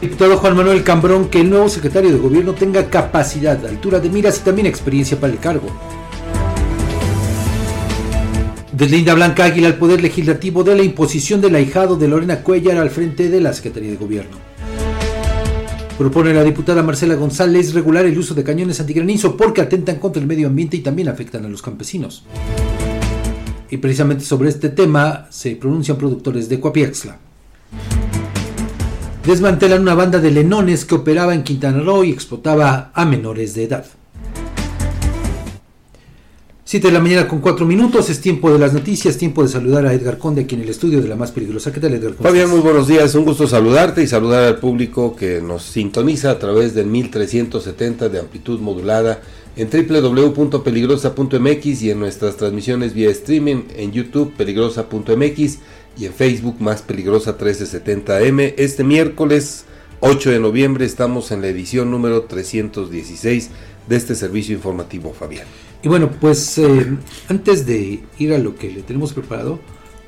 Diputado Juan Manuel Cambrón, que el nuevo secretario de gobierno tenga capacidad, altura de miras y también experiencia para el cargo. Deslinda Blanca Águila al Poder Legislativo de la imposición del ahijado de Lorena Cuellar al frente de la Secretaría de Gobierno. Propone la diputada Marcela González regular el uso de cañones antigranizo porque atentan contra el medio ambiente y también afectan a los campesinos. Y precisamente sobre este tema se pronuncian productores de Coapiaxla. Desmantelan una banda de lenones que operaba en Quintana Roo y explotaba a menores de edad. 7 de la mañana con 4 minutos, es tiempo de las noticias, tiempo de saludar a Edgar Conde aquí en el estudio de la más peligrosa. ¿Qué tal, Edgar? ¿Cómo Fabián, muy buenos días, un gusto saludarte y saludar al público que nos sintoniza a través del 1370 de amplitud modulada en www.peligrosa.mx y en nuestras transmisiones vía streaming en YouTube peligrosa.mx y en Facebook más peligrosa 1370M. Este miércoles 8 de noviembre estamos en la edición número 316 de este servicio informativo, Fabián. Y bueno, pues eh, antes de ir a lo que le tenemos preparado,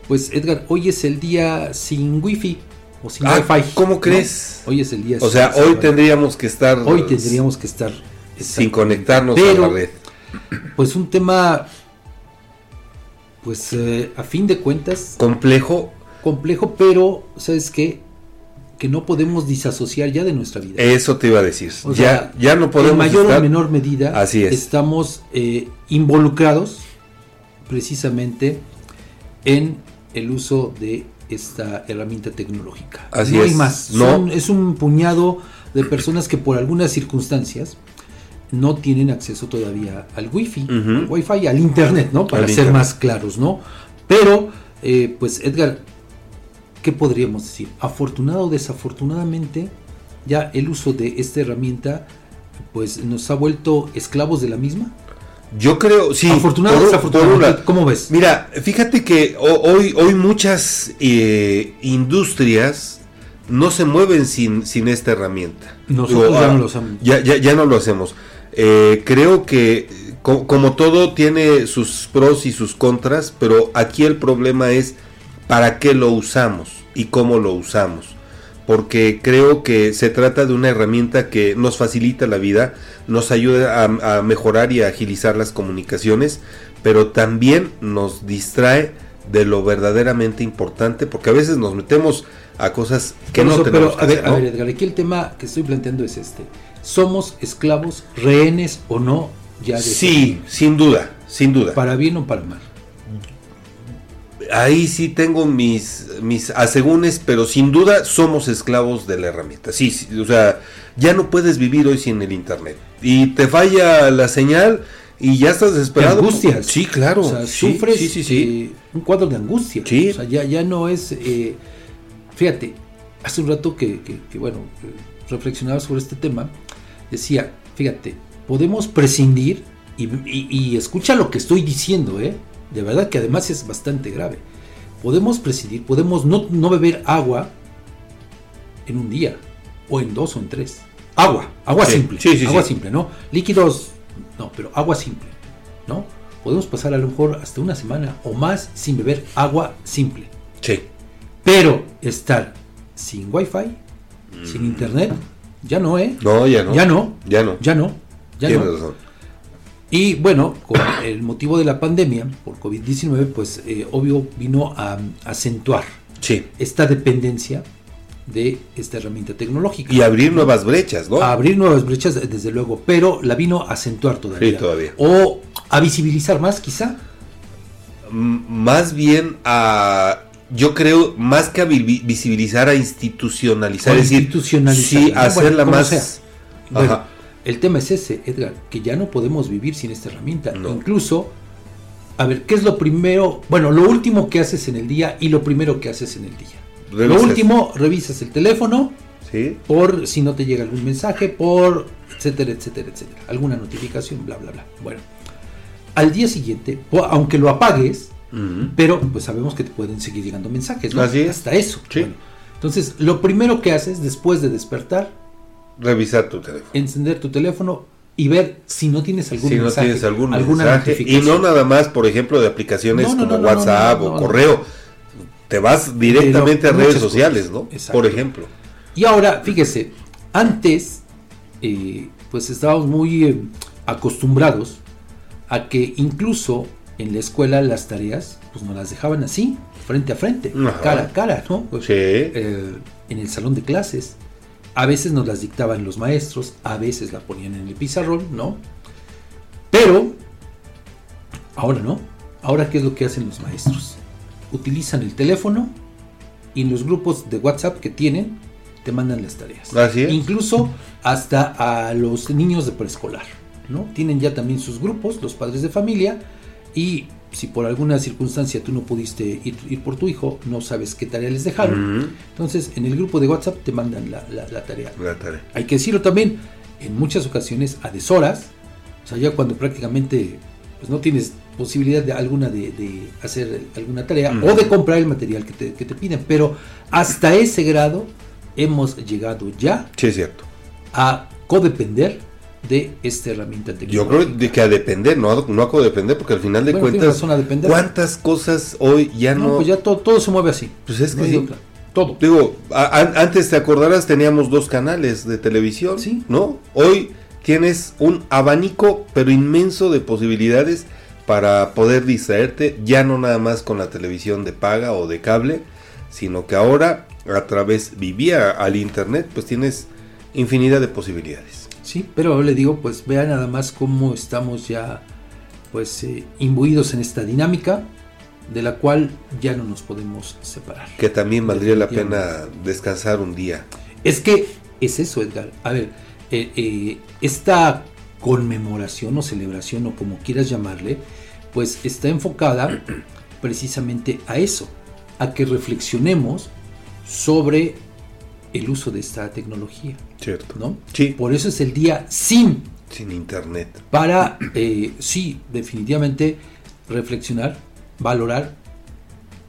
pues Edgar, hoy es el día sin wifi o sin ah, wifi. ¿Cómo crees? Hoy es el día. O sea, hoy tendríamos que estar. Hoy tendríamos que estar sin conectarnos a la red. Pues un tema, pues eh, a fin de cuentas. Complejo. Complejo, pero sabes qué, que no podemos disasociar ya de nuestra vida. Eso te iba a decir. ya, ya no podemos. En mayor o menor medida, Así es. estamos eh, involucrados precisamente en el uso de esta herramienta tecnológica. Así no es. hay más. No. es un puñado de personas que por algunas circunstancias no tienen acceso todavía al wifi, al wifi, al internet, ¿no? Para ser más claros, ¿no? Pero, eh, pues Edgar, ¿qué podríamos decir? Afortunado o desafortunadamente, ya el uso de esta herramienta pues nos ha vuelto esclavos de la misma. Yo creo, sí. Afortunado o desafortunado, ¿cómo ves? Mira, fíjate que hoy, hoy muchas eh, industrias no se mueven sin, sin esta herramienta. Nosotros ya, no lo hacemos. Ya, no lo hacemos. Eh, creo que como todo tiene sus pros y sus contras, pero aquí el problema es para qué lo usamos y cómo lo usamos. Porque creo que se trata de una herramienta que nos facilita la vida, nos ayuda a, mejorar y agilizar las comunicaciones, pero también nos distrae de lo verdaderamente importante, porque a veces nos metemos a cosas que no tenemos pero, a ver, a ver, Edgar, aquí el tema que estoy planteando es este. ¿Somos esclavos, rehenes o no ya de Sí, sin duda, sin duda. ¿Para bien o para mal? ahí sí tengo mis, mis asegúnes, pero sin duda somos esclavos de la herramienta. Sí, o sea, ya no puedes vivir hoy sin el Internet. Y te falla la señal y ya estás desesperado. Angustia. Sí, claro. O sea, sufres sí, sí, eh, un cuadro de angustia. Sí. O sea, ya, ya no es... Eh, fíjate, hace un rato que, que, bueno, reflexionaba sobre este tema, decía, fíjate, podemos prescindir, y, y escucha lo que estoy diciendo, ¿eh? De verdad que además es bastante grave. Podemos presidir, podemos no, no beber agua en un día, o en dos o en tres. Agua, agua simple. agua simple, ¿no? Líquidos, no, pero agua simple, ¿no? Podemos pasar a lo mejor hasta una semana o más sin beber agua simple. Sí. Pero estar sin wifi, sin mm. internet, ya no, ¿eh? No, ya no. Ya no. Ya no. Ya no. Ya no. Y bueno, con el motivo de la pandemia por COVID-19, pues eh, obvio vino a, acentuar esta dependencia de esta herramienta tecnológica. Y abrir nuevas brechas, ¿no? abrir nuevas brechas, desde luego, pero la vino a acentuar todavía. Sí, todavía. O a visibilizar más, quizá. M- más bien a yo creo más que a vi- visibilizar a institucionalizar, es decir, institucionalizar, sí ¿no? hacerla Bueno, más sea. Bueno, Ajá. el tema es ese, Edgar, que ya no podemos vivir sin esta herramienta. No. Incluso, a ver, ¿qué es lo primero? Bueno, lo último que haces en el día y lo primero que haces en el día. Lo último, revisas el teléfono sí por si no te llega algún mensaje, por etcétera, etcétera, etcétera. Alguna notificación, bla, bla, bla. Bueno, al día siguiente, aunque lo apagues, pero pues sabemos que te pueden seguir llegando mensajes, ¿no? Así es. Hasta eso. Sí. Bueno, entonces, lo primero que haces después de despertar, revisar tu teléfono encender tu teléfono y ver si no tienes algún si no mensaje, tienes algún alguna mensaje y no nada más por ejemplo de aplicaciones No, no, como no, no, WhatsApp no, no, o no, correo te vas directamente a redes cosas. sociales no Exacto. por ejemplo Y ahora, fíjese, antes, eh, pues estábamos muy eh, acostumbrados a que incluso en la escuela las tareas, pues nos las dejaban así, frente a frente, Ajá. cara a cara, ¿no? Pues, sí eh, en el salón de clases. A veces nos las dictaban los maestros, a veces la ponían en el pizarrón, ¿no? Pero, ahora no. Ahora, ¿qué es lo que hacen los maestros? Utilizan el teléfono y en los grupos de WhatsApp que tienen, te mandan las tareas. Así es. Incluso hasta a los niños de preescolar, ¿no? Tienen ya también sus grupos, los padres de familia, y si por alguna circunstancia tú no pudiste ir, ir por tu hijo, no sabes qué tarea les dejaron, entonces en el grupo de WhatsApp te mandan la, la- la tarea. La tarea. Hay que decirlo también, en muchas ocasiones a deshoras, o sea, ya cuando prácticamente pues, no tienes posibilidad de alguna de, de hacer alguna tarea Ujú. o de comprar el material que te, que te piden, pero hasta ese grado hemos llegado ya sí es cierto a codepender de esta herramienta yo tecnológica. creo de que a depender no a, no a codepender porque al final de Bueno, cuentas a cuántas cosas hoy ya no, no, pues ya todo, todo se mueve así. Pues es No que sí. otra. Todo. Digo, a- an- antes te acordarás teníamos dos canales de televisión, Sí. ¿no? Hoy tienes un abanico pero inmenso de posibilidades para poder distraerte, ya no nada más con la televisión de paga o de cable, sino que ahora a través vivía al internet, pues tienes infinidad de posibilidades. Sí, pero le digo, pues vea nada más cómo estamos ya pues eh, imbuidos en esta dinámica de la cual ya no nos podemos separar. Que también valdría la pena descansar un día. Es que es eso, Edgar. A ver, eh, eh, esta conmemoración o celebración o como quieras llamarle, pues está enfocada precisamente a eso, a que reflexionemos sobre el uso de esta tecnología, ¿Cierto? ¿no? Sí, Por eso es el día sin sin internet. para, eh, sí, definitivamente reflexionar, valorar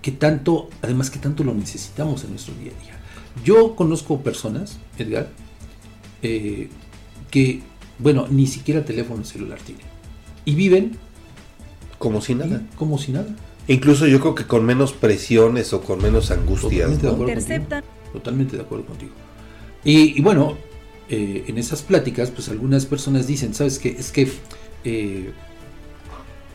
que tanto, además que tanto lo necesitamos en nuestro día a día. Yo conozco personas, Edgar, eh, que, bueno, ni siquiera teléfono celular tienen. Y viven Como si nada. y como si nada. Incluso yo creo que con menos presiones o con menos angustias. Totalmente de acuerdo Interceptan. contigo. Totalmente de acuerdo contigo. Y, y bueno, eh, en esas pláticas, pues algunas personas dicen, ¿sabes qué? Es que, eh,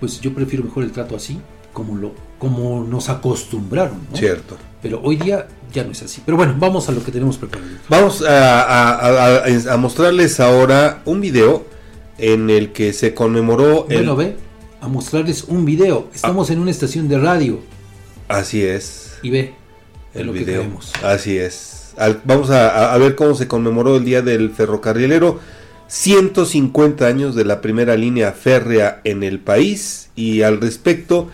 pues yo prefiero mejor el trato así, como, lo, como nos acostumbraron, ¿no? Cierto. Pero hoy día ya no es así. Pero bueno, vamos a lo que tenemos preparado. Vamos a, a- a- a mostrarles ahora un video en el que se conmemoró el... Bueno, ve, a mostrarles un video. Estamos en una estación de radio Así es. y ve El lo que video. creemos. Así es. Al- vamos a, a- ver cómo se conmemoró el Día del Ferrocarrilero. 150 años de la primera línea férrea en el país y al respecto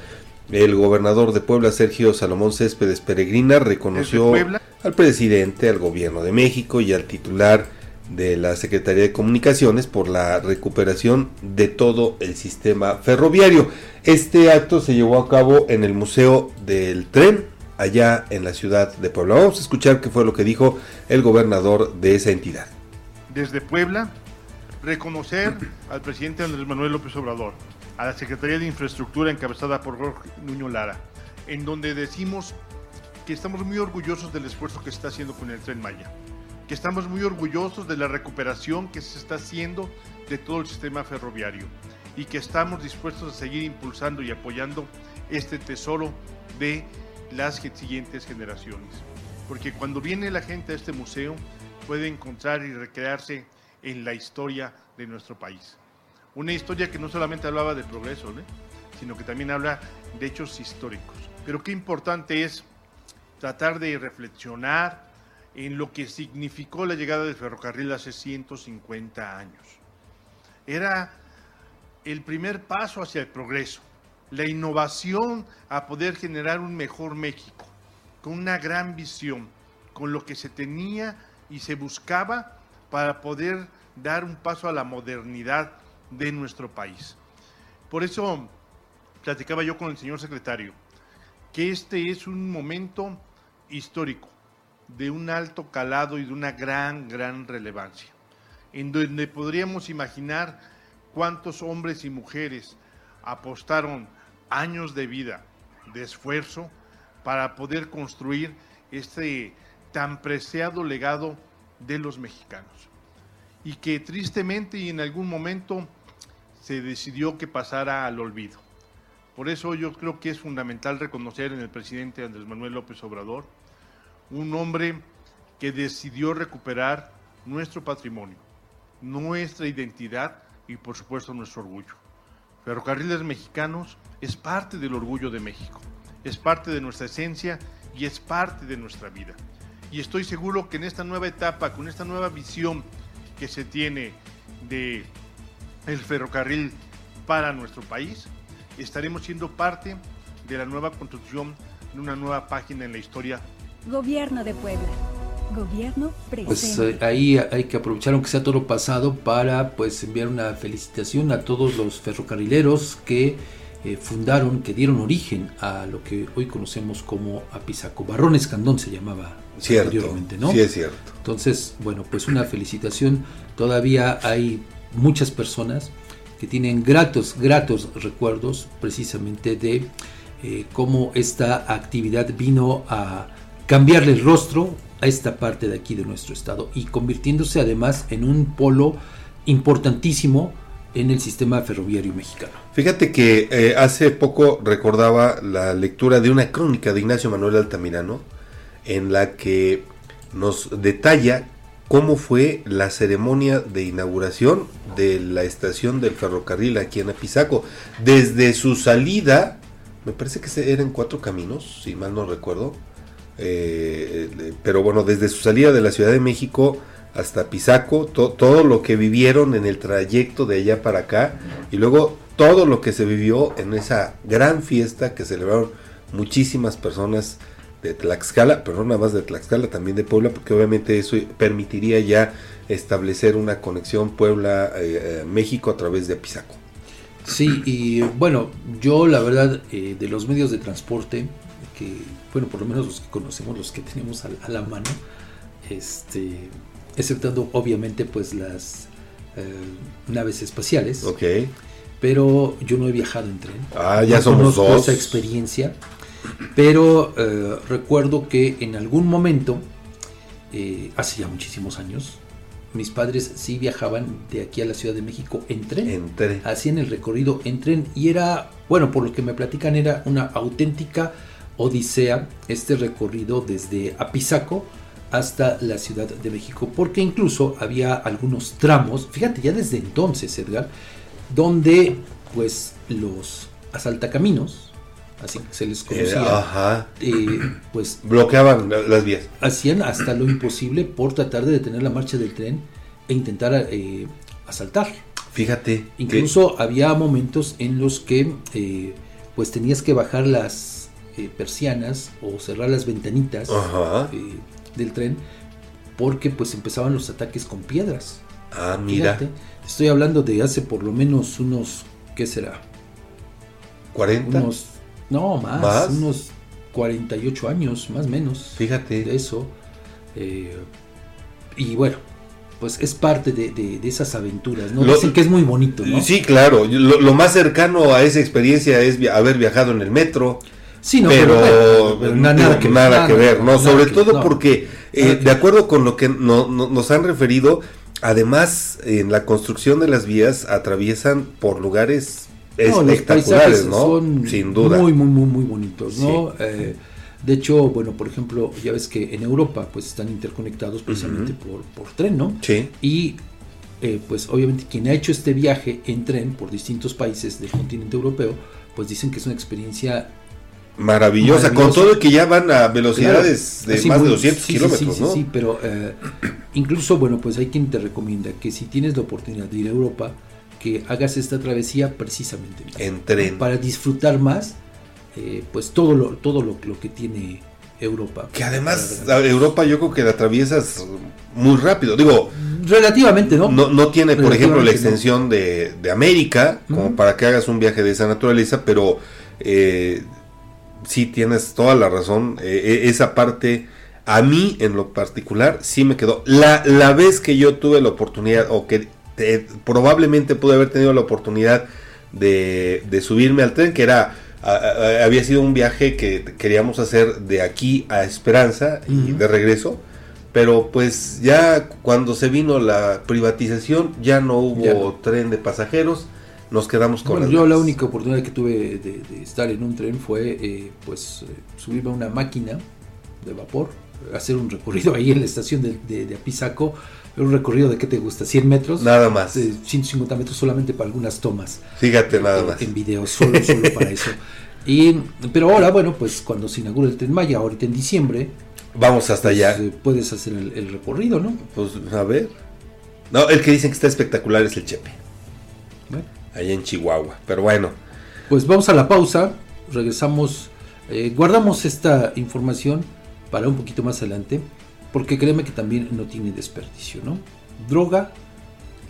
el gobernador de Puebla Sergio Salomón Céspedes Peregrina reconoció al presidente, al gobierno de México y al titular de la Secretaría de Comunicaciones por la recuperación de todo el sistema ferroviario. Este acto se llevó a cabo en el Museo del Tren, allá en la ciudad de Puebla. Vamos a escuchar qué fue lo que dijo el gobernador de esa entidad. Desde Puebla, reconocer al presidente Andrés Manuel López Obrador, a la Secretaría de Infraestructura encabezada por Jorge Nuño Lara, en donde decimos que estamos muy orgullosos del esfuerzo que está haciendo con el Tren Maya, que estamos muy orgullosos de la recuperación que se está haciendo de todo el sistema ferroviario y que estamos dispuestos a seguir impulsando y apoyando este tesoro de las siguientes generaciones. porque cuando viene la gente a este museo puede encontrar y recrearse en la historia de nuestro país. Una historia que no solamente hablaba de progreso, sino que también habla de hechos históricos. Pero qué importante es tratar de reflexionar en lo que significó la llegada del ferrocarril hace 150 años. Era el primer paso hacia el progreso, la innovación a poder generar un mejor México, con una gran visión, con lo que se tenía y se buscaba para poder dar un paso a la modernidad de nuestro país. Por eso platicaba yo con el señor secretario que este es un momento histórico de un alto calado y de una gran, gran relevancia, en donde podríamos imaginar cuántos hombres y mujeres apostaron años de vida, de esfuerzo, para poder construir este tan preciado legado de los mexicanos. Y que tristemente y en algún momento se decidió que pasara al olvido. Por eso yo creo que es fundamental reconocer en el presidente Andrés Manuel López Obrador un hombre que decidió recuperar nuestro patrimonio, nuestra identidad y por supuesto nuestro orgullo. Ferrocarriles Mexicanos es parte del orgullo de México, es parte de nuestra esencia y es parte de nuestra vida. Y estoy seguro que en esta nueva etapa, con esta nueva visión que se tiene de el ferrocarril para nuestro país, estaremos siendo parte de la nueva construcción de una nueva página en la historia Gobierno de Puebla. Gobierno presente. Pues eh, ahí hay que aprovechar aunque sea todo lo pasado para pues enviar una felicitación a todos los ferrocarrileros que eh, fundaron, que dieron origen a lo que hoy conocemos como Apizaco. Barrón Escandón se llamaba Cierto, anteriormente, ¿no? sí es cierto. Entonces, bueno, pues una felicitación. Todavía hay muchas personas que tienen gratos, gratos recuerdos precisamente de eh, cómo esta actividad vino a cambiarle el rostro a esta parte de aquí de nuestro estado y convirtiéndose además en un polo importantísimo en el sistema ferroviario mexicano. Fíjate que eh, hace poco recordaba la lectura de una crónica de Ignacio Manuel Altamirano en la que nos detalla cómo fue la ceremonia de inauguración de la estación del ferrocarril aquí en Apizaco. Desde su salida, me parece que eran cuatro caminos, si mal no recuerdo, eh, pero bueno, desde su salida de la Ciudad de México hasta Pisaco, todo lo que vivieron en el trayecto de allá para acá y luego todo lo que se vivió en esa gran fiesta que celebraron muchísimas personas de Tlaxcala, pero no nada más de Tlaxcala, también de Puebla, porque obviamente eso permitiría ya establecer una conexión Puebla-México eh, a través de Pisaco. Sí, y bueno, yo la verdad eh, de los medios de transporte, que bueno, por lo menos los que conocemos, los que tenemos a, la mano, este, exceptando obviamente pues las eh, naves espaciales. Ok. Pero yo no he viajado en tren. Ah, ya somos dos. esa experiencia. Pero eh, recuerdo que en algún momento, eh, hace ya muchísimos años, mis padres sí viajaban de aquí a la Ciudad de México en tren. En tren. Hacían el recorrido en tren y era, bueno, por lo que me platican, era una auténtica odisea este recorrido desde Apizaco hasta la Ciudad de México, porque incluso había algunos tramos, fíjate ya desde entonces, Edgar, donde pues los asaltacaminos, así que se les conocía, eh, pues bloqueaban las vías. Hacían hasta lo imposible por tratar de detener la marcha del tren e intentar eh, asaltar. Fíjate. Incluso había momentos en los que eh, pues tenías que bajar las eh, persianas o cerrar las ventanitas eh, del tren porque pues empezaban los ataques con piedras. Ah, mira. estoy hablando de hace por lo menos unos, ¿qué será? ¿40? Unos, no, más, unos 48 años, más o menos. Fíjate. De eso. Eh, y bueno, pues es parte de, esas aventuras, ¿no? Dicen que es muy bonito, ¿no? Sí, claro. Lo, lo, más cercano a esa experiencia es haber viajado en el metro. Sí, no, pero, nada, que, nada, que ver, ¿no? Sobre todo porque, eh, de acuerdo con lo que nos han referido, además en la construcción de las vías atraviesan por lugares espectaculares, ¿no? Son Sin duda. Muy, muy, muy, muy bonitos, ¿no? Eh, De hecho, bueno, por ejemplo, ya ves que en Europa pues están interconectados precisamente por, por tren, ¿no? Sí. Y eh, pues obviamente quien ha hecho este viaje en tren por distintos países del continente europeo, pues dicen que es una experiencia Maravillosa, con todo que ya van a velocidades Claro, de más muy- de 200 sí, sí, kilómetros, sí, ¿no? Sí, pero eh, incluso, bueno, pues hay quien te recomienda que si tienes la oportunidad de ir a Europa, que hagas esta travesía precisamente En tren. para disfrutar más, eh, pues todo lo todo lo, lo que tiene Europa. Que además Europa yo creo que la atraviesas muy rápido. Digo, relativamente, ¿no? no, no tiene, por ejemplo, la extensión de, de América, como para que hagas un viaje de esa naturaleza, pero eh, sí tienes toda la razón. eh, eh, esa parte, a mí en lo particular, sí me quedó. La, la vez que yo tuve la oportunidad, o que eh, probablemente pude haber tenido la oportunidad de, de subirme al tren, que era... a- a- había sido un viaje que queríamos hacer de aquí a Esperanza y de regreso, pero pues ya cuando se vino la privatización ya no hubo Ya. tren de pasajeros, nos quedamos con Bueno, las yo la única oportunidad que tuve de, de estar en un tren fue eh, pues eh, subirme a una máquina de vapor, hacer un recorrido ahí en la estación de, de, de Apizaco, un recorrido de qué te gusta, 100 metros, Nada más. de 150 metros solamente para algunas tomas. Fíjate nada en- más. En video, solo, solo para eso. Y, pero ahora, bueno, pues cuando se inaugura el Tren Maya, ahorita en diciembre, Vamos hasta pues, allá. eh, puedes hacer el, el recorrido, ¿no? Pues a ver. No, el que dicen que está espectacular es el Chepe, Bueno, allá en Chihuahua. Pero bueno, pues vamos a la pausa, regresamos, eh, guardamos esta información para un poquito más adelante, porque créeme que también no tiene desperdicio, ¿no? Droga,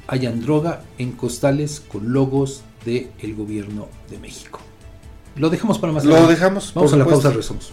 hayan droga en costales con logos del el gobierno de México. Lo dejamos para más lo adelante. dejamos. Vamos a la pausa, regresamos.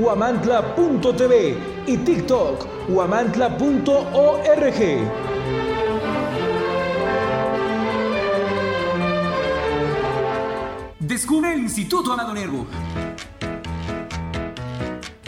huamantla.tv y TikTok, huamantla.org. Descubre el Instituto Amado Nervo,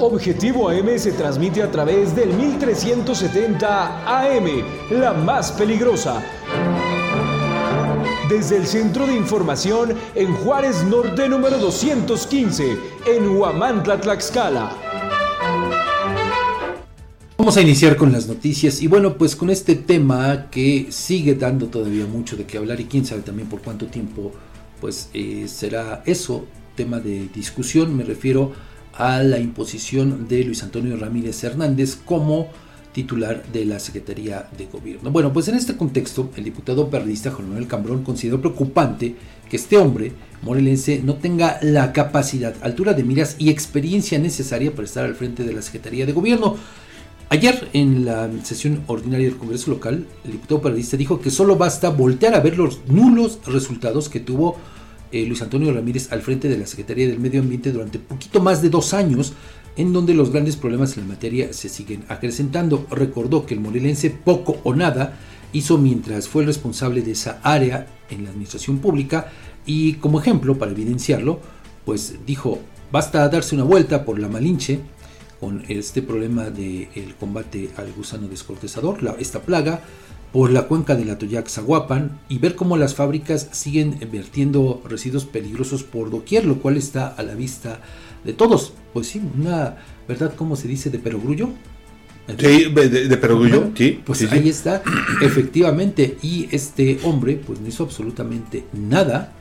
Objetivo AM se transmite a través del 1370 AM, la más peligrosa. Desde el Centro de Información en Juárez Norte número 215, en Huamantla, Tlaxcala. Vamos a iniciar con las noticias y bueno, pues con este tema que sigue dando todavía mucho de qué hablar y quién sabe también por cuánto tiempo pues eh, será eso tema de discusión, me refiero a la imposición de Luis Antonio Ramírez Hernández como titular de la Secretaría de Gobierno. Bueno, pues en este contexto, el diputado periodista Juan Manuel Cambrón consideró preocupante que este hombre morelense no tenga la capacidad, altura de miras y experiencia necesaria para estar al frente de la Secretaría de Gobierno. Ayer, en la sesión ordinaria del Congreso local, el diputado periodista dijo que solo basta voltear a ver los nulos resultados que tuvo eh, Luis Antonio Ramírez al frente de la Secretaría del Medio Ambiente durante poquito más de dos años, en donde los grandes problemas en la materia se siguen acrecentando. Recordó que el morelense poco o nada hizo mientras fue el responsable de esa área en la administración pública y como ejemplo, para evidenciarlo, pues dijo, basta darse una vuelta por la Malinche, con este problema del combate al gusano descortezador, la, esta plaga, por la cuenca de la Toyac Zaguapan y ver cómo las fábricas siguen vertiendo residuos peligrosos por doquier, lo cual está a la vista de todos. Pues sí, una verdad, como se dice, de perogrullo. Sí, de, de perogrullo, sí. Pues sí, ahí sí. está, efectivamente. Y este hombre, pues no hizo absolutamente nada,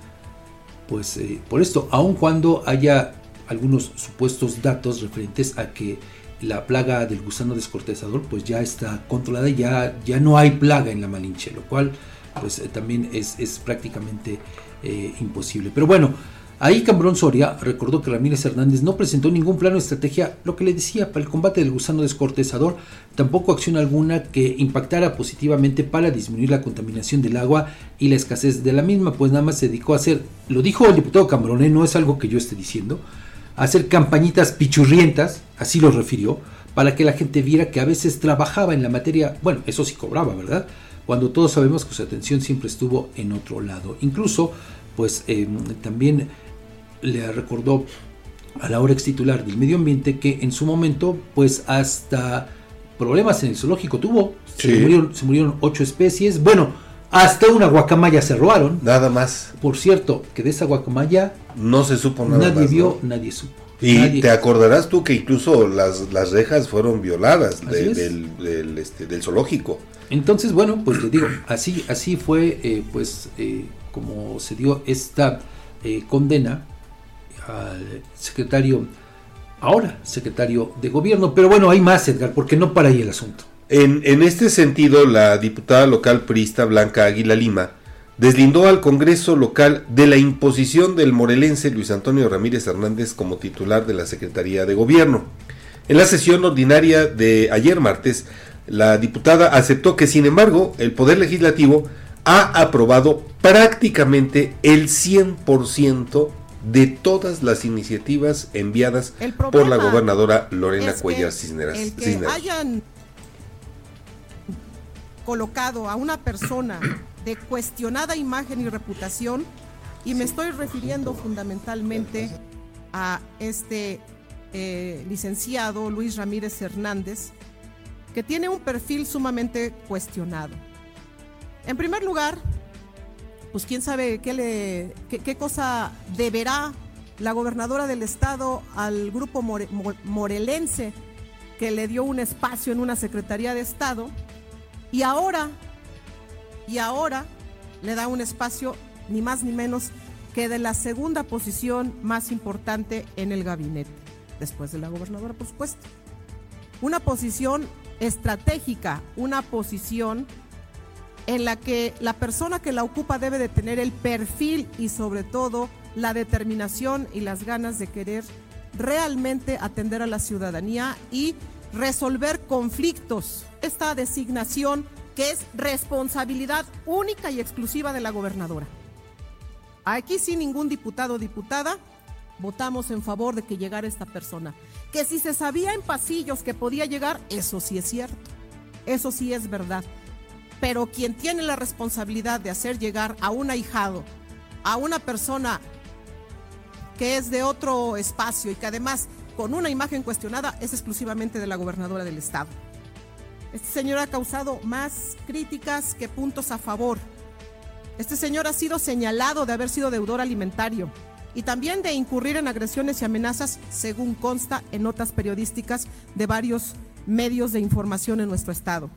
pues eh, por esto, aun cuando haya algunos supuestos datos referentes a que la plaga del gusano descortezador pues ya está controlada, ya, ya no hay plaga en la Malinche, lo cual pues eh, también es, es prácticamente eh, imposible. Pero bueno, ahí Cambrón Soria recordó que Ramírez Hernández no presentó ningún plano de estrategia, lo que le decía, para el combate del gusano descortezador, tampoco acción alguna que impactara positivamente para disminuir la contaminación del agua y la escasez de la misma, pues nada más se dedicó a hacer, lo dijo el diputado Cambrón, ¿eh? no es algo que yo esté diciendo, hacer campañitas pichurrientas, así lo refirió, para que la gente viera que a veces trabajaba en la materia, bueno, eso sí cobraba, ¿verdad? Cuando todos sabemos que su atención siempre estuvo en otro lado. Incluso, pues eh, también le recordó a la hora ex titular del medio ambiente que en su momento, pues hasta problemas en el zoológico tuvo, se, murieron, se murieron ocho especies, bueno, hasta una guacamaya se robaron. Nada más. Por cierto, que de esa guacamaya No se supo nada nadie más. vio, ¿no? nadie supo. Y Nadie- te acordarás tú que incluso las, las rejas fueron violadas de- del, del, este, del zoológico. Entonces, bueno, pues le digo, así, así fue, eh, pues, eh, como se dio esta eh, condena al secretario, ahora secretario de gobierno. Pero bueno, hay más, Edgar, porque no para ahí el asunto. En, en este sentido, la diputada local priista Blanca Águila Lima deslindó al Congreso local de la imposición del morelense Luis Antonio Ramírez Hernández como titular de la Secretaría de Gobierno. En la sesión ordinaria de ayer martes, la diputada aceptó que, sin embargo, el Poder Legislativo ha aprobado prácticamente el 100% de todas las iniciativas enviadas por la gobernadora Lorena Cuellar Cisneros. Colocado a una persona de cuestionada imagen y reputación, y me estoy refiriendo fundamentalmente a este eh, licenciado Luis Ramírez Hernández, que tiene un perfil sumamente cuestionado. En primer lugar, pues quién sabe qué, le, qué, cosa deberá la gobernadora del estado al grupo more- mo- morelense que le dio un espacio en una secretaría de estado y ahora y ahora le da un espacio ni más ni menos que de la segunda posición más importante en el gabinete después de la gobernadora por supuesto. Una posición estratégica una posición en la que la persona que la ocupa debe de tener el perfil y sobre todo la determinación y las ganas de querer realmente atender a la ciudadanía y resolver conflictos. Esta designación que es responsabilidad única y exclusiva de la gobernadora. Aquí sin ningún diputado o diputada votamos en favor de que llegara esta persona. Que si se sabía en pasillos que podía llegar, eso sí es cierto. Eso sí es verdad pero quien tiene la responsabilidad de hacer llegar a un ahijado, a una persona que es de otro espacio y que además con una imagen cuestionada es exclusivamente de la gobernadora del estado. Este señor ha causado más críticas que puntos a favor. Este señor ha sido señalado de haber sido deudor alimentario y también de incurrir en agresiones y amenazas, según consta en notas periodísticas de varios medios de información en nuestro estado.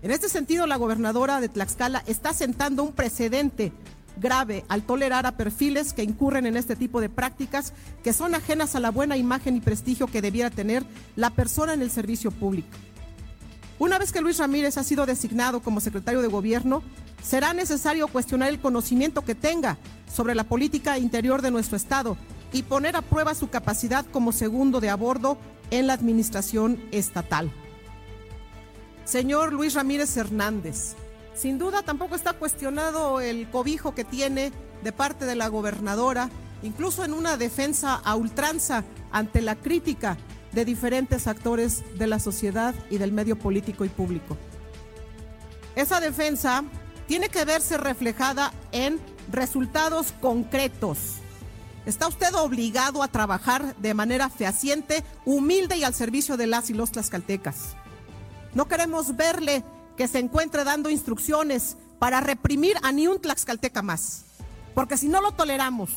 En este sentido, la gobernadora de Tlaxcala está sentando un precedente grave al tolerar a perfiles que incurren en este tipo de prácticas que son ajenas a la buena imagen y prestigio que debiera tener la persona en el servicio público. Una vez que Luis Ramírez ha sido designado como secretario de gobierno, será necesario cuestionar el conocimiento que tenga sobre la política interior de nuestro Estado y poner a prueba su capacidad como segundo de a bordo en la administración estatal. Señor Luis Ramírez Hernández, sin duda tampoco está cuestionado el cobijo que tiene de parte de la gobernadora, incluso en una defensa a ultranza ante la crítica de diferentes actores de la sociedad y del medio político y público. Esa defensa tiene que verse reflejada en resultados concretos. Está usted obligado a trabajar de manera fehaciente, humilde y al servicio de las y los tlaxcaltecas. No queremos verle que se encuentre dando instrucciones para reprimir a ni un tlaxcalteca más. Porque si no lo toleramos,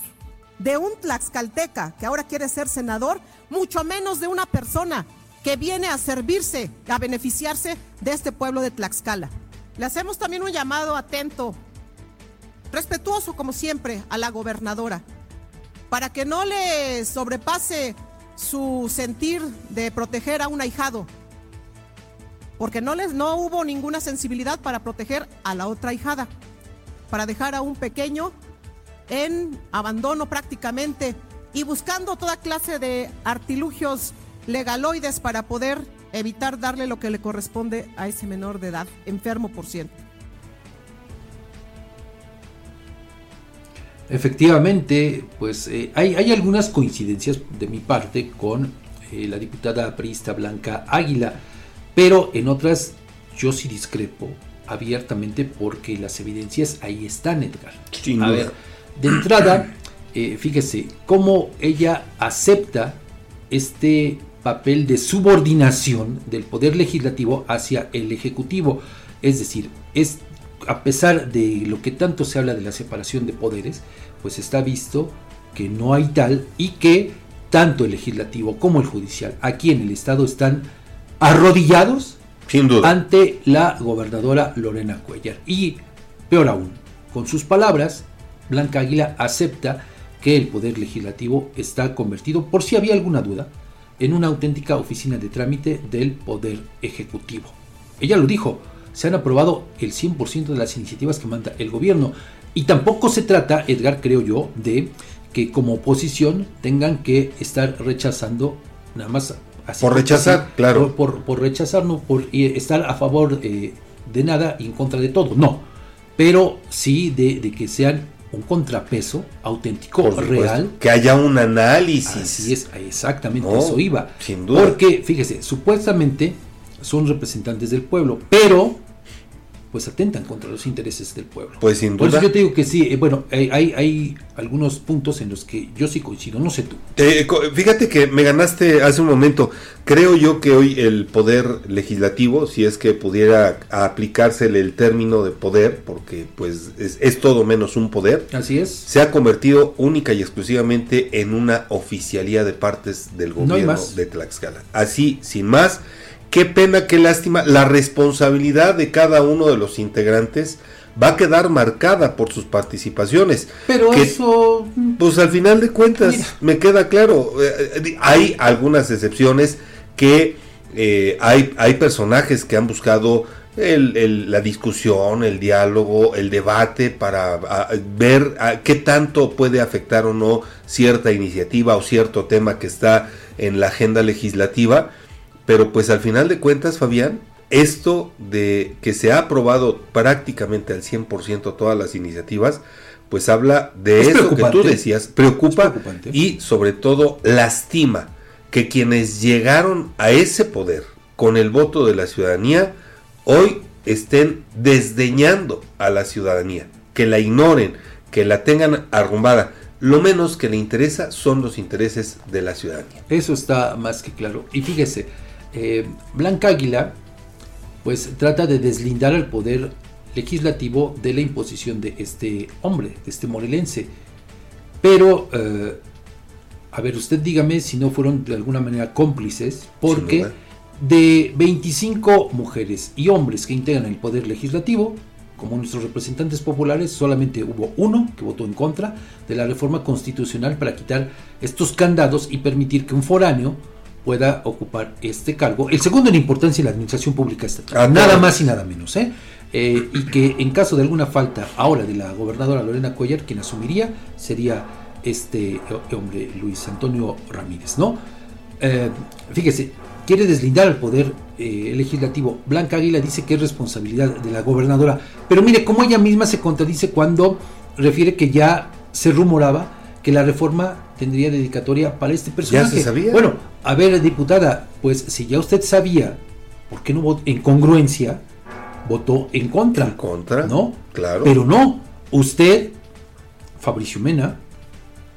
de un tlaxcalteca que ahora quiere ser senador, mucho menos de una persona que viene a servirse, a beneficiarse de este pueblo de Tlaxcala. Le hacemos también un llamado atento, respetuoso como siempre, a la gobernadora, para que no le sobrepase su sentir de proteger a un ahijado, porque no, les, no hubo ninguna sensibilidad para proteger a la otra ahijada, para dejar a un pequeño en abandono prácticamente y buscando toda clase de artilugios legaloides para poder evitar darle lo que le corresponde a ese menor de edad, enfermo por ciento. Efectivamente, pues eh, hay, hay, algunas coincidencias de mi parte con eh, la diputada priista Blanca Águila, pero en otras yo sí discrepo abiertamente porque las evidencias ahí están, Edgar. A ver, de entrada, eh, fíjese cómo ella acepta este papel de subordinación del poder legislativo hacia el ejecutivo. Es decir, es a pesar de lo que tanto se habla de la separación de poderes, pues está visto que no hay tal y que tanto el legislativo como el judicial aquí en el estado están arrodillados Sin duda. ante la gobernadora Lorena Cuellar. Y peor aún, con sus palabras, Blanca Águila acepta que el Poder Legislativo está convertido, por si había alguna duda, en una auténtica oficina de trámite del Poder Ejecutivo. Ella lo dijo, se han aprobado el 100% de las iniciativas que manda el gobierno. Y tampoco se trata, Edgar, creo yo, de que como oposición tengan que estar rechazando nada más. Así por rechazar, así, claro. Por, por, por, rechazar, no por estar a favor eh, de nada y en contra de todo, no. Pero sí de, de que sean un contrapeso auténtico, real. Que haya un análisis. Así es, exactamente, no, eso iba. Sin duda. Porque, fíjese, supuestamente son representantes del pueblo, pero pues atentan contra los intereses del pueblo. Pues sin duda. Por eso yo te digo que sí, eh, bueno, hay, hay, hay, algunos puntos en los que yo sí coincido, no sé tú. Eh, fíjate que me ganaste hace un momento. Creo yo que hoy el poder legislativo, si es que pudiera aplicársele el término de poder, porque pues es, es todo menos un poder. Así es. Se ha convertido única y exclusivamente en una oficialía de partes del gobierno no de Tlaxcala. Así, sin más qué pena, qué lástima. La responsabilidad de cada uno de los integrantes va a quedar marcada por sus participaciones. Pero que, eso. Pues al final de cuentas, Mira. me queda claro. Eh, hay algunas excepciones que eh, hay, hay personajes que han buscado el, el, la discusión, el diálogo, el debate para a, ver a, qué tanto puede afectar o no cierta iniciativa o cierto tema que está en la agenda legislativa pero pues al final de cuentas, Fabián, esto de que se ha aprobado prácticamente al 100% todas las iniciativas, pues habla de es eso que tú decías, preocupa y sobre todo lastima que quienes llegaron a ese poder con el voto de la ciudadanía, hoy estén desdeñando a la ciudadanía, que la ignoren, que la tengan arrumbada. Lo menos que le interesa son los intereses de la ciudadanía. Eso está más que claro. Y fíjese, eh, Blanca Águila pues trata de deslindar al poder legislativo de la imposición de este hombre, de este morelense. Pero, eh, a ver, usted dígame si no fueron de alguna manera cómplices, porque de 25 mujeres y hombres que integran el poder legislativo, como nuestros representantes populares, solamente hubo uno que votó en contra de la reforma constitucional para quitar estos candados y permitir que un foráneo pueda ocupar este cargo, el segundo en importancia en la administración pública estatal, Ah, nada más y nada menos, ¿eh? Eh, y que en caso de alguna falta ahora de la gobernadora Lorena Cuellar, quien asumiría sería este hombre Luis Antonio Ramírez, ¿no? Eh, fíjese, quiere deslindar al poder eh, legislativo. Blanca Águila dice que es responsabilidad de la gobernadora, pero mire cómo ella misma se contradice cuando refiere que ya se rumoraba que la reforma tendría dedicatoria para este personaje. se sabía. Bueno, a ver, diputada, pues si ya usted sabía, ¿por qué no votó en congruencia? Votó en contra. En contra, ¿No? claro. Pero no, usted, Fabricio Mena,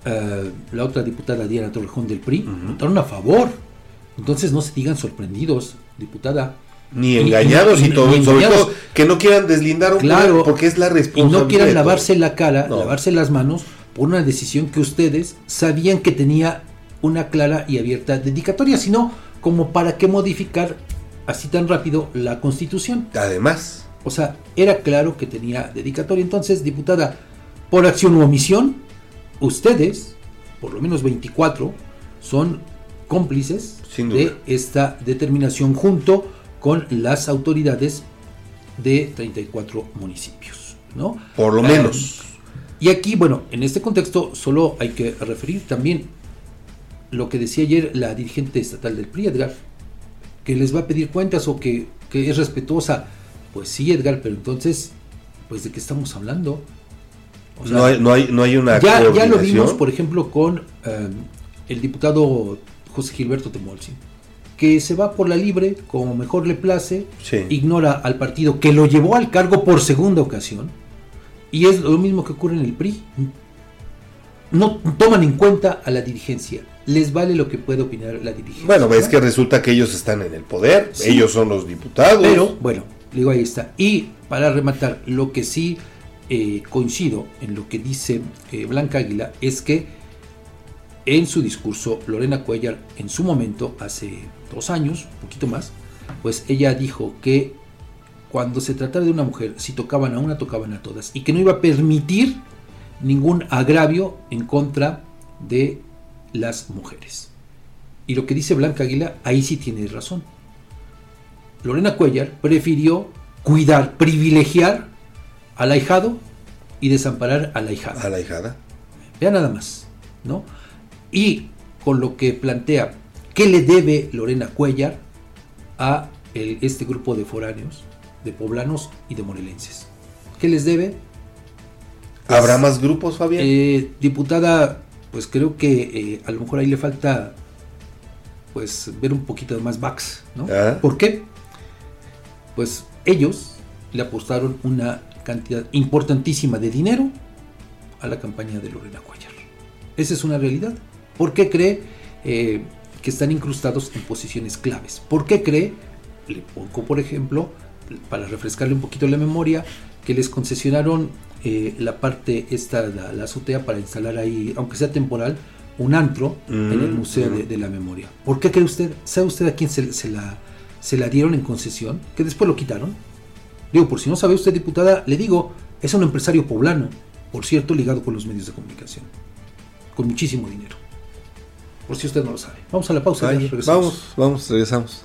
eh, la otra diputada Diana Torrejón del PRI, votaron a favor. Entonces no se digan sorprendidos, diputada. Ni Y- engañados y, ni- todo, ni sobre engañados. todo que no quieran deslindar un Claro. porque es la Y responsabilidad. no quieran lavarse la cara, No. lavarse las manos por una decisión que ustedes sabían que tenía una clara y abierta dedicatoria, sino como para qué modificar así tan rápido la constitución. Además, O sea, era claro que tenía dedicatoria. Entonces, diputada, por acción u omisión, ustedes, por lo menos 24, son cómplices de esta determinación junto con las autoridades de 34 municipios. ¿no? por lo Ah, menos. Y aquí, bueno, en este contexto solo hay que referir también lo que decía ayer la dirigente estatal del PRI, Edgar, que les va a pedir cuentas o que, que es respetuosa. Pues sí, Edgar, pero entonces, pues de qué estamos hablando. O sea, no, hay, no, hay, no hay una ya, ya lo vimos, por ejemplo, con eh, el diputado José Gilberto Temolsi, que se va por la libre como mejor le place, Sí. ignora al partido que lo llevó al cargo por segunda ocasión, y es lo mismo que ocurre en el PRI. No toman en cuenta a la dirigencia, les vale lo que puede opinar la dirigencia. Bueno, es que resulta que ellos están en el poder, Sí. ellos son los diputados. Pero, bueno, digo, ahí está. Y para rematar, lo que sí eh, coincido en lo que dice eh, Blanca Águila es que en su discurso, Lorena Cuellar, en su momento, hace dos años, un poquito más, pues ella dijo que cuando se tratara de una mujer, si tocaban a una, tocaban a todas, y que no iba a permitir ningún agravio en contra de las mujeres. Y lo que dice Blanca Águila, ahí sí tiene razón. Lorena Cuellar prefirió cuidar, privilegiar al ahijado y desamparar a la hijada. A la hijada. Vea nada más, ¿no? Y con lo que plantea, ¿qué le debe Lorena Cuellar a el- este grupo de foráneos, de poblanos y de morelenses? ¿Qué les debe? Pues, ¿Habrá más grupos, Fabián? Eh, diputada, pues creo que eh, a lo mejor ahí le falta pues ver un poquito más backs, ¿no? Ah. ¿Por qué? Pues ellos le apostaron una cantidad importantísima de dinero a la campaña de Lorena Cuellar. Esa es una realidad. ¿Por qué cree eh, que están incrustados en posiciones claves? ¿Por qué cree, le pongo por ejemplo, para refrescarle un poquito la memoria, que les concesionaron eh, la parte esta, la, la azotea para instalar ahí, aunque sea temporal, un antro en el Mm, Museo de, de la Memoria. ¿Por qué cree usted? ¿Sabe usted a quién se, se la, se la dieron en concesión? Que después lo quitaron. Digo, por si no sabe usted, diputada, le digo, es un empresario poblano, por cierto, ligado con los medios de comunicación, con muchísimo dinero. Por si usted no lo sabe. Vamos a la pausa. Ay, ya regresamos. vamos, vamos, regresamos.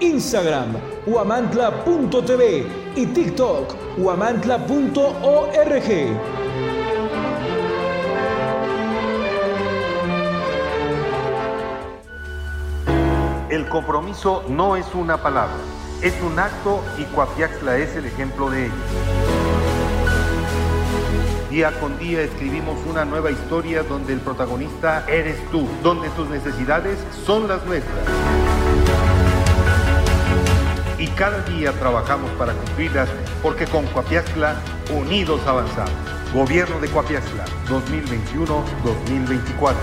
Instagram, huamantla.tv y TikTok, huamantla.org. El compromiso no es una palabra, es un acto y Coapiaxla es el ejemplo de ello. Día con día escribimos una nueva historia donde el protagonista eres tú, donde tus necesidades son las nuestras cada día trabajamos para cumplirlas porque con Coapiazcla unidos avanzamos. Gobierno de Coapiazcla 2021-2024.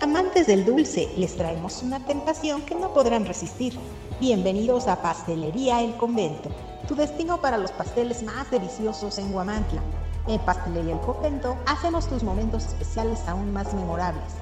Amantes del dulce, les traemos una tentación que no podrán resistir. Bienvenidos a Pastelería El Convento, tu destino para los pasteles más deliciosos en Guamantla. En Pastelería El Convento hacemos tus momentos especiales aún más memorables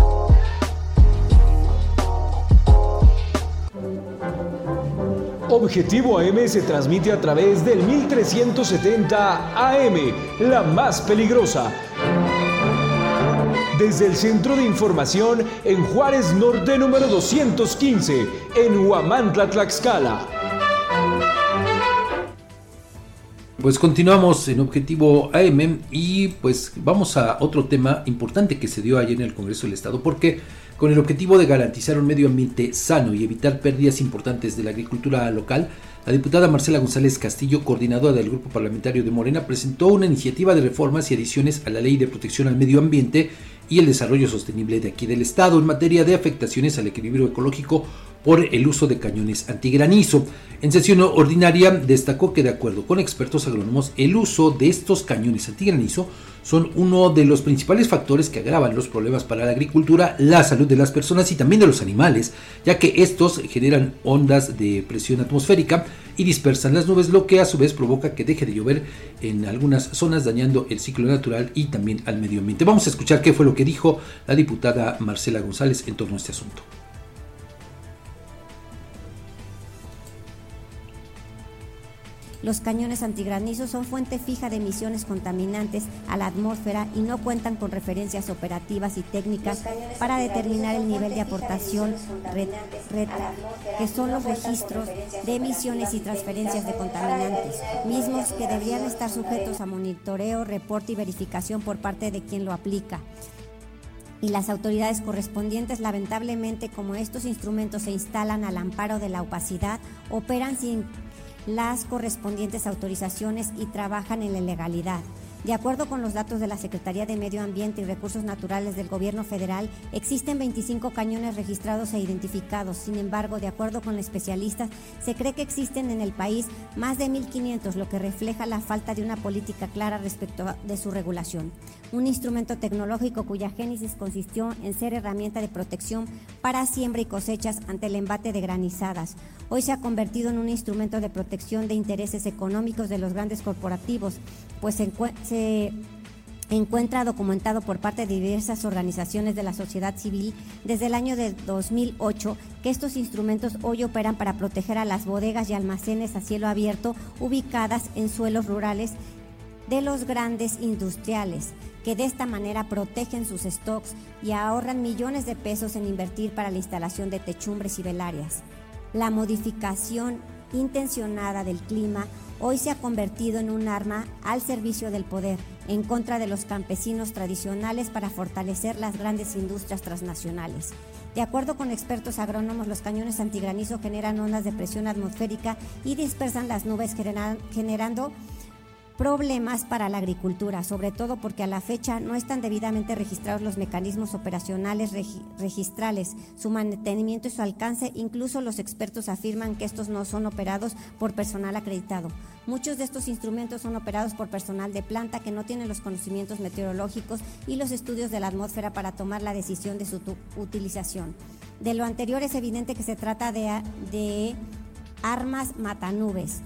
Objetivo AM se transmite a través del 1370 AM, la más peligrosa. Desde el Centro de Información en Juárez Norte número 215, en Huamantla, Tlaxcala. Pues continuamos en Objetivo AM y pues vamos a otro tema importante que se dio ayer en el Congreso del Estado porque con el objetivo de garantizar un medio ambiente sano y evitar pérdidas importantes de la agricultura local, la diputada Marcela González Castillo, coordinadora del Grupo Parlamentario de Morena, presentó una iniciativa de reformas y adiciones a la Ley de Protección al Medio Ambiente y el Desarrollo Sostenible de aquí del Estado en materia de afectaciones al equilibrio ecológico por el uso de cañones antigranizo. En sesión ordinaria destacó que de acuerdo con expertos agrónomos, el uso de estos cañones antigranizo son uno de los principales factores que agravan los problemas para la agricultura, la salud de las personas y también de los animales, ya que estos generan ondas de presión atmosférica y dispersan las nubes, lo que a su vez provoca que deje de llover en algunas zonas, dañando el ciclo natural y también al medio ambiente. Vamos a escuchar qué fue lo que dijo la diputada Marcela González en torno a este asunto. Los cañones antigranizo son fuente fija de emisiones contaminantes a la atmósfera y no cuentan con referencias operativas y técnicas para determinar el nivel de aportación que son los registros de emisiones y transferencias de contaminantes, mismos que deberían estar sujetos a monitoreo, reporte y verificación por parte de quien lo aplica. Y las autoridades correspondientes, lamentablemente, como estos instrumentos se instalan al amparo de la opacidad, operan sin las correspondientes autorizaciones y trabajan en la ilegalidad. De acuerdo con los datos de la Secretaría de Medio Ambiente y Recursos Naturales del Gobierno Federal, existen 25 cañones registrados e identificados. Sin embargo, de acuerdo con especialistas, se cree que existen en el país más de 1.500, lo que refleja la falta de una política clara respecto de su regulación. Un instrumento tecnológico cuya génesis consistió en ser herramienta de protección para siembra y cosechas ante el embate de granizadas. Hoy se ha convertido en un instrumento de protección de intereses económicos de los grandes corporativos, pues se, encuentra documentado por parte de diversas organizaciones de la sociedad civil desde el año de 2008 que estos instrumentos hoy operan para proteger a las bodegas y almacenes a cielo abierto ubicadas en suelos rurales de los grandes industriales, que de esta manera protegen sus stocks y ahorran millones de pesos en invertir para la instalación de techumbres y velarias. La modificación intencionada del clima hoy se ha convertido en un arma al servicio del poder, en contra de los campesinos tradicionales para fortalecer las grandes industrias transnacionales. De acuerdo con expertos agrónomos, los cañones antigranizo generan ondas de presión atmosférica y dispersan las nubes generando problemas para la agricultura, sobre todo porque a la fecha no están debidamente registrados los mecanismos operacionales registrales, su mantenimiento y su alcance, incluso los expertos afirman que estos no son operados por personal acreditado. Muchos de estos instrumentos son operados por personal de planta que no tiene los conocimientos meteorológicos y los estudios de la atmósfera para tomar la decisión de su utilización. De lo anterior es evidente que se trata de, de armas matanubes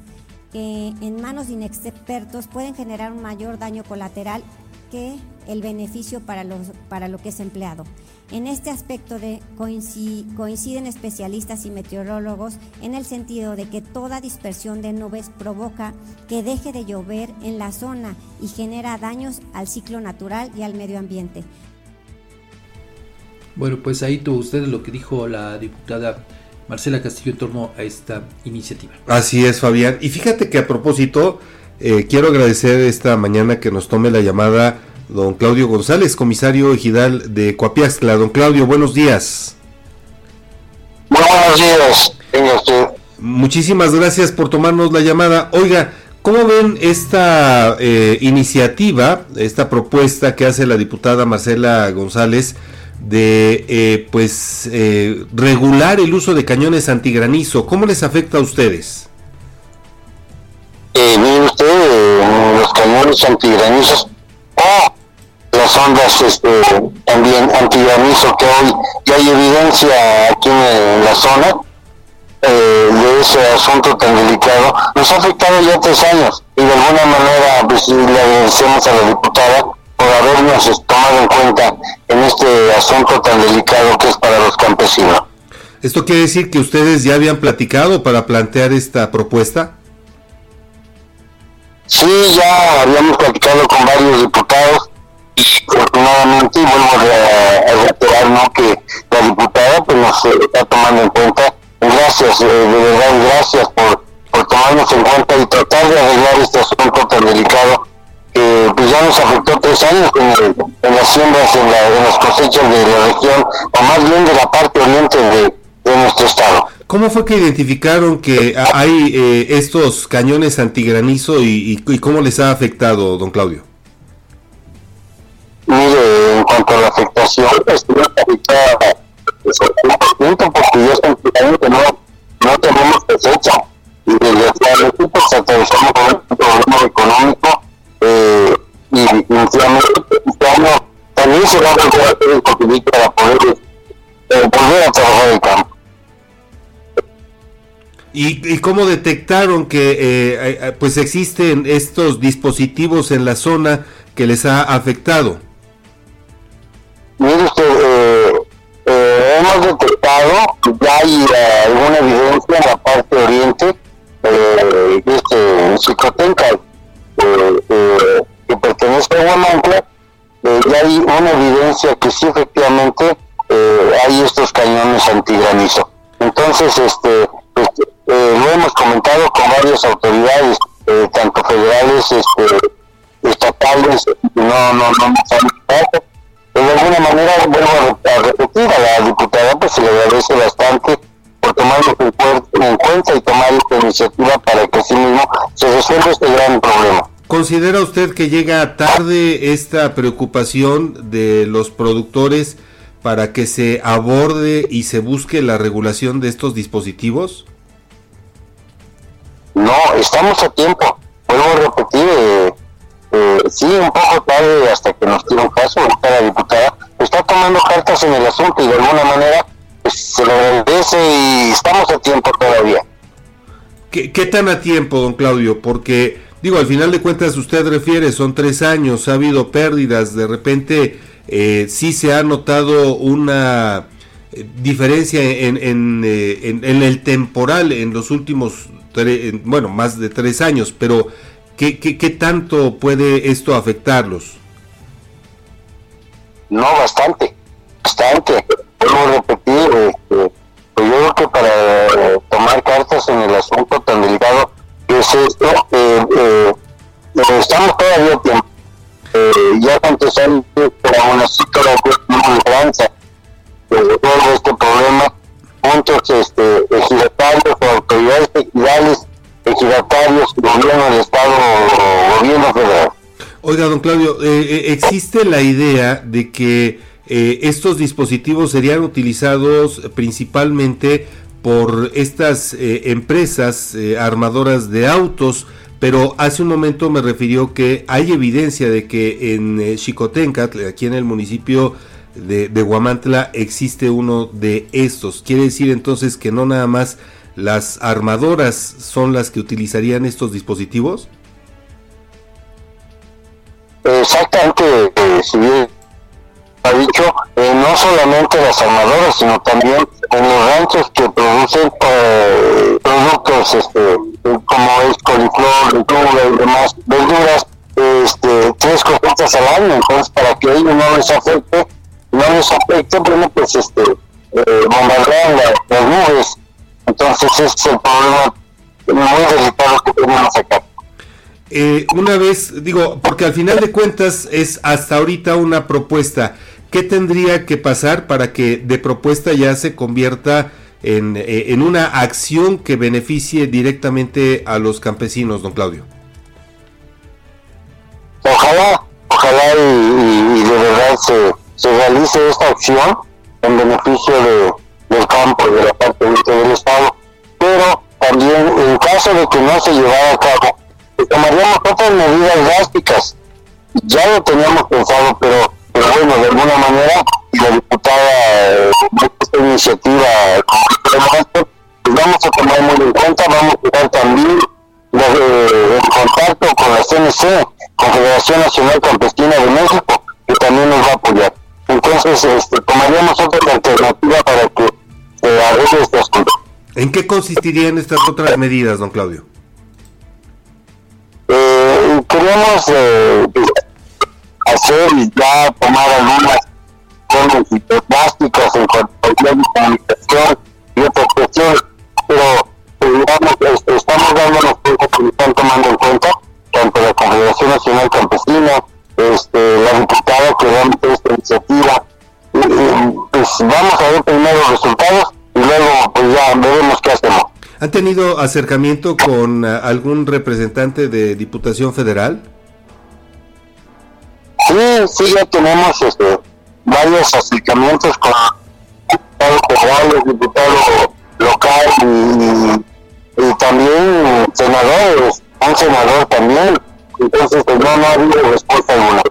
que en manos de inexpertos pueden generar un mayor daño colateral que el beneficio para, los, para lo que es empleado. En este aspecto de coinciden especialistas y meteorólogos en el sentido de que toda dispersión de nubes provoca que deje de llover en la zona y genera daños al ciclo natural y al medio ambiente. Bueno, pues ahí tuvo ustedes lo que dijo la diputada Marcela Castillo en torno a esta iniciativa. Así es, Fabián. Y fíjate que a propósito, eh, quiero agradecer esta mañana que nos tome la llamada don Claudio González, comisario ejidal de Coapiaxtla. Don Claudio, buenos días. buenos días. Usted. Muchísimas gracias por tomarnos la llamada. Oiga, ¿cómo ven esta eh, iniciativa, esta propuesta que hace la diputada Marcela González de eh, pues eh, regular el uso de cañones antigranizo? ¿Cómo les afecta a ustedes? Eh, mire usted, eh, los cañones antigranizos o las ondas este, también antigranizo que hoy ya hay evidencia aquí en, la zona eh, de ese asunto tan delicado, nos ha afectado ya tres años y de alguna manera pues, le agradecemos a la diputada por habernos tomado en cuenta en este asunto tan delicado que es para los campesinos. ¿Esto quiere decir que ustedes ya habían platicado para plantear esta propuesta? Sí, ya habíamos platicado con varios diputados y afortunadamente vuelvo a, a reiterar ¿no? que la diputada pues nos está tomando en cuenta. Gracias, eh, de verdad, gracias por, por tomarnos en cuenta y tratar de arreglar este asunto tan delicado que pues ya nos afectó tres años en, las siembras, en, la- en las cosechas de la región, o más bien de la parte oriente de, de nuestro estado. ¿Cómo fue que identificaron que hay eh, estos cañones antigranizo y, y- y cómo les ha afectado, don Claudio? Mire, en cuanto a la afectación, estuvo afectada pues, al 100% porque ya explicando que no, no tenemos cosecha. Y desgraciadamente pues atravesamos por un problema económico eh, y definitivamente este año también se va a hacer el para poder eh, volver a trabajar el campo. ¿Y, y cómo detectaron que eh, eh, eh, pues existen estos dispositivos en la zona que les ha afectado? Mire usted, eh, eh, hemos detectado, ya hay alguna evidencia en la parte oriente, eh, de este Chicotenca, eh, eh, que pertenece a Huamantla, eh, ya hay una evidencia que sí efectivamente eh, hay estos cañones antigranizo. Entonces, este, pues, eh, lo hemos comentado con varias autoridades, tanto federales, este, estatales, no, no, no caso de alguna manera vuelvo a repetir a la diputada pues se le agradece bastante por tomarlo en, en cuenta y tomar esta iniciativa para que así mismo se resuelva este gran problema. ¿Considera usted que llega tarde esta preocupación de los productores para que se aborde y se busque la regulación de estos dispositivos? No, estamos a tiempo. Vuelvo a repetir, eh, eh, sí, un poco tarde hasta que nos tire un caso, la diputada está tomando cartas en el asunto y de alguna manera se le agradece y estamos a tiempo todavía. ¿Qué, qué tan a tiempo, don Claudio? Porque, digo, al final de cuentas usted refiere, son tres años, ha habido pérdidas, de repente eh, sí se ha notado una eh, diferencia en, en, eh, en- en el temporal en los últimos, tre- en- bueno, más de tres años, pero ¿qué, qué, qué tanto puede esto afectarlos? No, bastante, bastante. Repetir, este, pues yo creo que para eh, tomar cartas en el asunto tan delicado que es esto, eh, eh, estamos todavía tiempo. Eh, ya cuántos años, pero aún así todavía tenemos esperanza de resolver este problema juntos, este, ejidatarios o autoridades ejidales, ejidatarios, gobierno del Estado gobierno federal. Oiga, don Claudio, eh, existe la idea de que eh, estos dispositivos serían utilizados principalmente por estas eh, empresas eh, armadoras de autos, pero hace un momento me refirió que hay evidencia de que en Xicoténcatl, aquí en el municipio de, de Huamantla, existe uno de estos. Quiere decir entonces que no nada más las armadoras son las que utilizarían estos dispositivos. Exactamente, si bien ha dicho, eh, no solamente las armadoras, sino también en los ranchos que producen eh, productos este, como es coliflor, lechuga y demás verduras, este, tres cosechas al año, entonces para que ellos no les afecte, no les afecte, bueno, pues este, eh, bombardean la- las nubes, entonces ese es el problema muy delicado que tenemos acá. Eh, una vez, digo, porque al final de cuentas es hasta ahorita una propuesta. ¿Qué tendría que pasar para que de propuesta ya se convierta en, eh, en una acción que beneficie directamente a los campesinos, don Claudio. Ojalá, ojalá y, y- y de verdad se, se realice esta acción en beneficio de, del campo, de la parte del Estado, pero también en caso de que no se llevara a cabo, tomaríamos otras medidas drásticas. Ya lo teníamos pensado, pero, pero bueno, de alguna manera, la diputada eh, esta iniciativa, pues vamos a tomar muy en cuenta, vamos a estar también de- en contacto con la CNC, Confederación Nacional Campesina de México, que también nos va a apoyar. Entonces, este, tomaríamos otra alternativa para que se arregle este asunto. ¿En qué consistirían estas otras medidas, don Claudio? Eh, queríamos eh, hacer y ya tomar algunas acciones drásticas en cuanto a la comunicación y otras cuestiones, pero eh, digamos, este, estamos dándonos cuenta que están tomando en cuenta tanto la Confederación Nacional Campesina, este, la diputada que da esta iniciativa, y, pues vamos a ver primero los resultados y luego pues ya veremos qué hacemos. ¿Han tenido acercamiento con ah, algún representante de Diputación Federal? Sí, sí, ya tenemos este, varios acercamientos con diputados federales, diputado local y, y también senadores, un senador también. Entonces, pues, no, no ha habido respuesta alguna.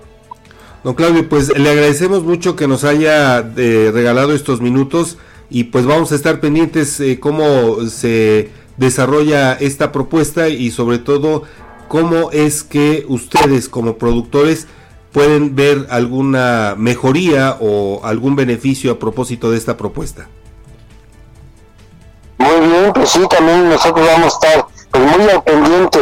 Don Claudio, pues le agradecemos mucho que nos haya eh, regalado estos minutos y pues vamos a estar pendientes eh, cómo se desarrolla esta propuesta y sobre todo cómo es que ustedes como productores pueden ver alguna mejoría o algún beneficio a propósito de esta propuesta. Muy bien, pues sí, también nosotros vamos a estar pues, muy al pendiente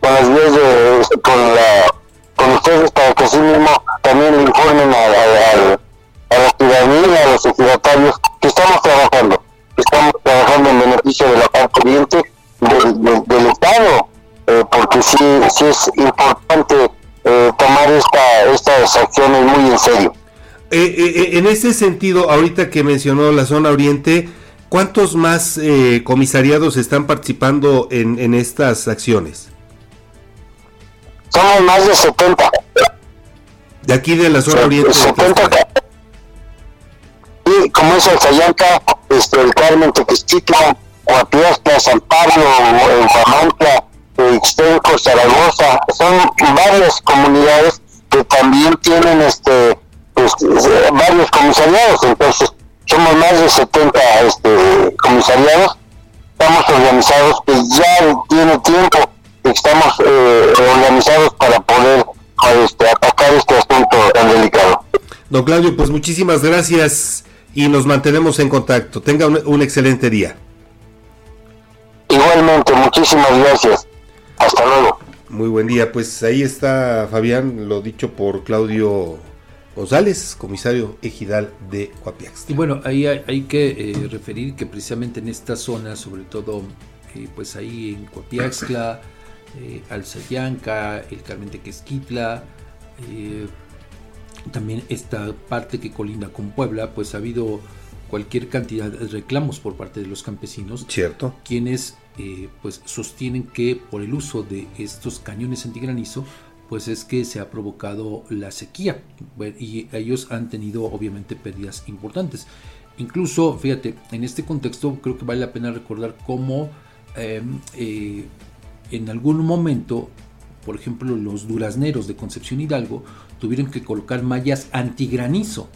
con las vías de, con, la, con ustedes para que así mismo también informen a, a- a- a la ciudadanía, a los ejidatarios, que estamos trabajando, estamos trabajando en beneficio de la parte oriente del Estado, eh, porque sí, sí es importante eh, tomar esta, estas acciones muy en serio. Eh, eh, en ese sentido, ahorita que mencionó la zona oriente, ¿cuántos más eh, comisariados están participando en, en estas acciones? Somos más de 70. De aquí de la zona oriente. de 70 Tlaxcala. y como es Alzayanca, este, el Carmen Tequesquitla, Guapiasca, San Pablo, eh, eh, Ixtenco, Zaragoza, son varias comunidades que también tienen este, eh, varios comisariados, entonces somos más de 70 este, comisariados, estamos organizados, que ya tiene tiempo que estamos eh, organizados para poder este, atacar este asunto tan delicado. Don Claudio, pues muchísimas gracias y nos mantenemos en contacto. Tenga un, un excelente día. Igualmente, muchísimas gracias. Hasta luego. Muy buen día. Pues ahí está Fabián, lo dicho por Claudio González, comisario ejidal de Coapiax. Y bueno, ahí hay, hay que eh, referir que precisamente en esta zona, sobre todo eh, pues ahí en Coapiaxtla, eh, Alzayanca, el Carmen de Quesquitla, eh, también esta parte que colinda con Puebla, pues ha habido cualquier cantidad de reclamos por parte de los campesinos, Cierto. quienes eh, pues sostienen que por el uso de estos cañones antigranizo, pues es que se ha provocado la sequía y ellos han tenido obviamente pérdidas importantes. Incluso, fíjate, en este contexto creo que vale la pena recordar cómo eh, eh, en algún momento, por ejemplo, los durazneros de Concepción Hidalgo tuvieron que colocar mallas antigranizo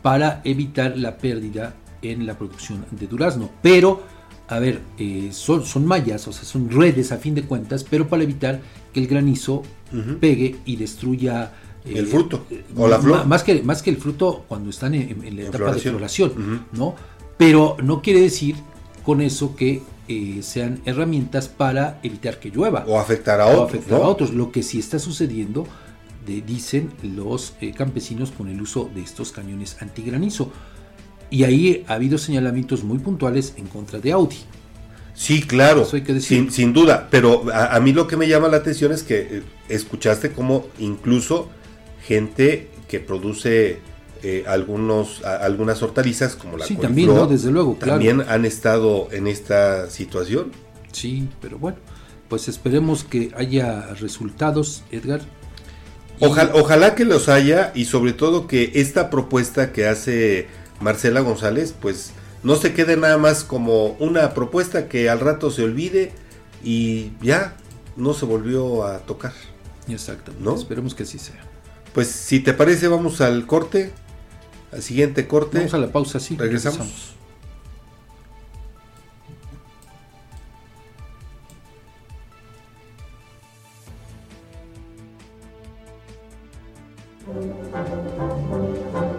para evitar la pérdida en la producción de durazno. Pero, a ver, eh, son, son mallas, o sea, son redes a fin de cuentas, pero para evitar que el granizo pegue y destruya eh, El fruto, o la flor. Más que, más que el fruto cuando están en, en la etapa floración. de floración, ¿no? Pero no quiere decir con eso que eh, sean herramientas para evitar que llueva. O afectar a O otros. afectar ¿no? a otros. Lo que sí está sucediendo, de- dicen los eh, campesinos con el uso de estos cañones antigranizo. Y ahí ha habido señalamientos muy puntuales en contra de Audi. Sí, claro, Eso hay que decirlo. sin, sin duda, pero a, a mí lo que me llama la atención es que eh, escuchaste como incluso gente que produce eh, algunos, a- algunas hortalizas como la Sí, también, ¿no? Desde luego, claro. También han estado en esta situación. Sí, pero bueno, pues esperemos que haya resultados, Edgar. Ojalá, ojalá que los haya y sobre todo que esta propuesta que hace Marcela González, pues no se quede nada más como una propuesta que al rato se olvide y ya no se volvió a tocar. Exactamente. ¿No? Esperemos que así sea. Pues si te parece vamos al corte, al siguiente corte. Vamos a la pausa, sí. Regresamos. regresamos.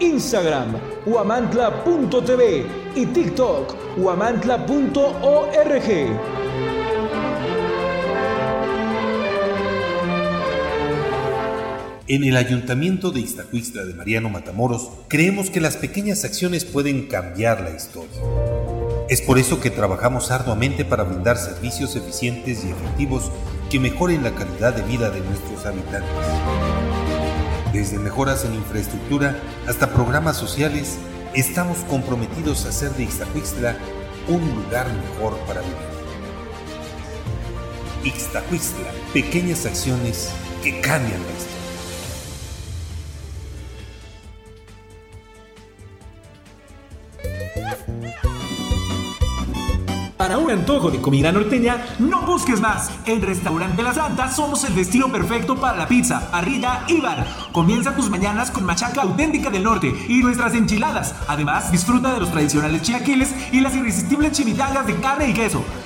Instagram, huamantla.tv y TikTok, huamantla.org. En el Ayuntamiento de Iztacuixtla de Mariano Matamoros creemos que las pequeñas acciones pueden cambiar la historia. Es por eso que trabajamos arduamente para brindar servicios eficientes y efectivos que mejoren la calidad de vida de nuestros habitantes. Desde mejoras en infraestructura hasta programas sociales, estamos comprometidos a hacer de Ixtacuixtla un lugar mejor para vivir. Ixtacuixtla, pequeñas acciones que cambian la historia. Para un antojo de comida norteña, no busques más. En Restaurante La Santa somos el destino perfecto para la pizza, parrilla y bar. Comienza tus mañanas con machaca auténtica del norte y nuestras enchiladas. Además, disfruta de los tradicionales chilaquiles y las irresistibles chimichangas de carne y queso.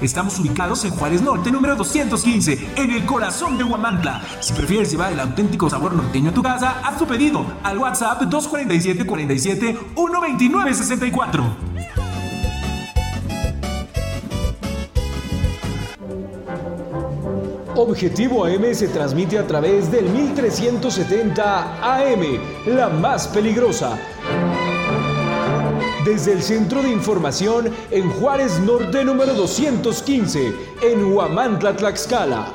Estamos ubicados en Juárez Norte, número 215, en el corazón de Huamantla. Si prefieres llevar el auténtico sabor norteño a tu casa, haz tu pedido al WhatsApp 247 47 129 64. Objetivo AM se transmite a través del 1370 AM, la más peligrosa. Desde el Centro de Información en Juárez Norte número 215, en Huamantla, Tlaxcala.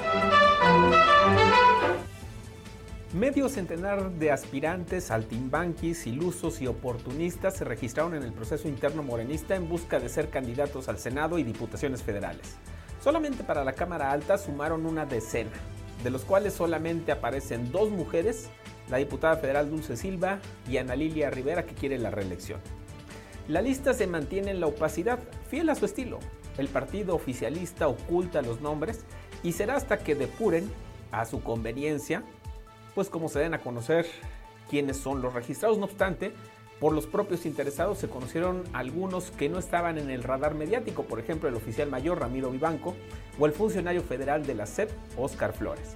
Medio centenar de aspirantes, saltimbanquis, ilusos y oportunistas se registraron en el proceso interno morenista en busca de ser candidatos al Senado y diputaciones federales. Solamente para la Cámara Alta sumaron una decena, de los cuales solamente aparecen dos mujeres, la diputada federal Dulce Silva y Ana Lilia Rivera que quiere la reelección. La lista se mantiene en la opacidad, fiel a su estilo. El partido oficialista oculta los nombres y será hasta que depuren a su conveniencia, pues como se den a conocer quiénes son los registrados. No obstante, por los propios interesados se conocieron algunos que no estaban en el radar mediático, por ejemplo el oficial mayor Ramiro Vivanco o el funcionario federal de la SEP, Oscar Flores.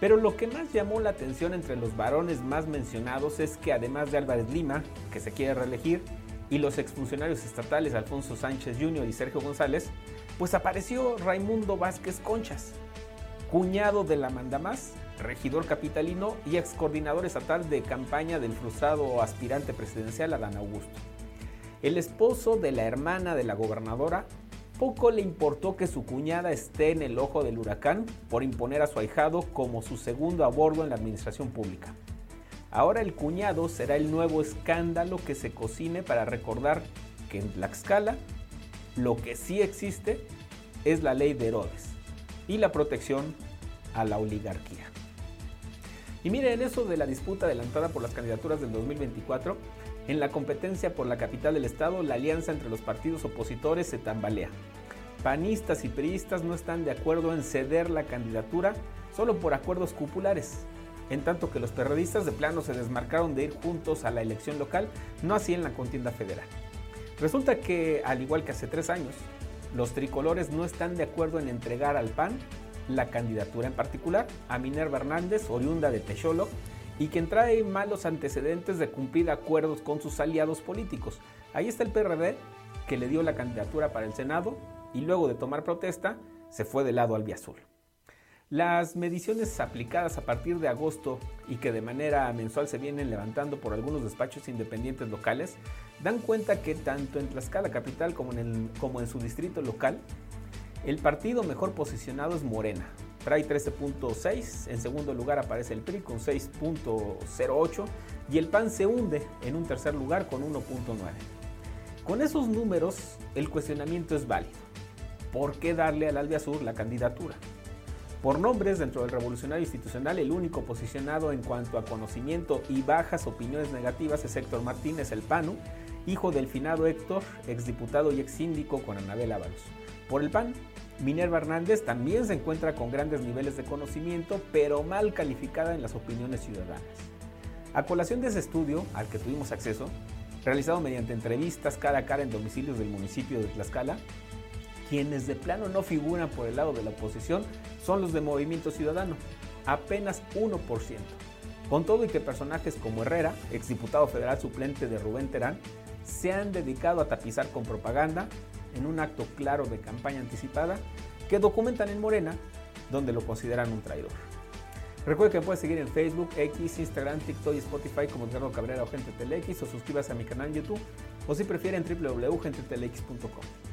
Pero lo que más llamó la atención entre los varones más mencionados es que además de Álvarez Lima, que se quiere reelegir, y los exfuncionarios estatales Alfonso Sánchez Jr. y Sergio González, pues apareció Raimundo Vázquez Conchas, cuñado de la mandamás, regidor capitalino y ex coordinador estatal de campaña del frustrado aspirante presidencial Adán Augusto. El esposo de la hermana de la gobernadora poco le importó que su cuñada esté en el ojo del huracán por imponer a su ahijado como su segundo a bordo en la administración pública. Ahora el cuñado será el nuevo escándalo que se cocine para recordar que en Tlaxcala lo que sí existe es la ley de Herodes y la protección a la oligarquía. Y miren eso de la disputa adelantada por las candidaturas del 2024. En la competencia por la capital del estado, la alianza entre los partidos opositores se tambalea. Panistas y priistas no están de acuerdo en ceder la candidatura solo por acuerdos cupulares, en tanto que los perredistas de plano se desmarcaron de ir juntos a la elección local, no así en la contienda federal. Resulta que, al igual que hace tres años, los tricolores no están de acuerdo en entregar al PAN la candidatura en particular a Minerva Hernández, oriunda de Techolo, y quien trae malos antecedentes de cumplir acuerdos con sus aliados políticos. Ahí está el PRD, que le dio la candidatura para el Senado y luego de tomar protesta se fue del lado albiazul. Las mediciones aplicadas a partir de agosto y que de manera mensual se vienen levantando por algunos despachos independientes locales dan cuenta que tanto en Tlaxcala capital como en, su distrito local, el partido mejor posicionado es Morena. Trae 13.6, en segundo lugar aparece el PRI con 6.08 y el PAN se hunde en un tercer lugar con 1.9. Con esos números el cuestionamiento es válido. ¿Por qué darle al Albiazur la candidatura? Por nombres dentro del revolucionario institucional, el único posicionado en cuanto a conocimiento y bajas opiniones negativas es Héctor Martínez, el PANU, hijo del finado Héctor, exdiputado y ex síndico con Anabel Ábalos. Por el PAN, Minerva Hernández también se encuentra con grandes niveles de conocimiento, pero mal calificada en las opiniones ciudadanas. A colación de ese estudio, al que tuvimos acceso, realizado mediante entrevistas cara a cara en domicilios del municipio de Tlaxcala, quienes de plano no figuran por el lado de la oposición son los de Movimiento Ciudadano, apenas 1%. Con todo y que personajes como Herrera, exdiputado federal suplente de Rubén Terán, se han dedicado a tapizar con propaganda en un acto claro de campaña anticipada que documentan en Morena, donde lo consideran un traidor. Recuerde que puede seguir en Facebook, X, Instagram, TikTok y Spotify como Edgardo Cabrera o Gente Telex o suscríbase a mi canal en YouTube o si prefieren www.gentetelex.com.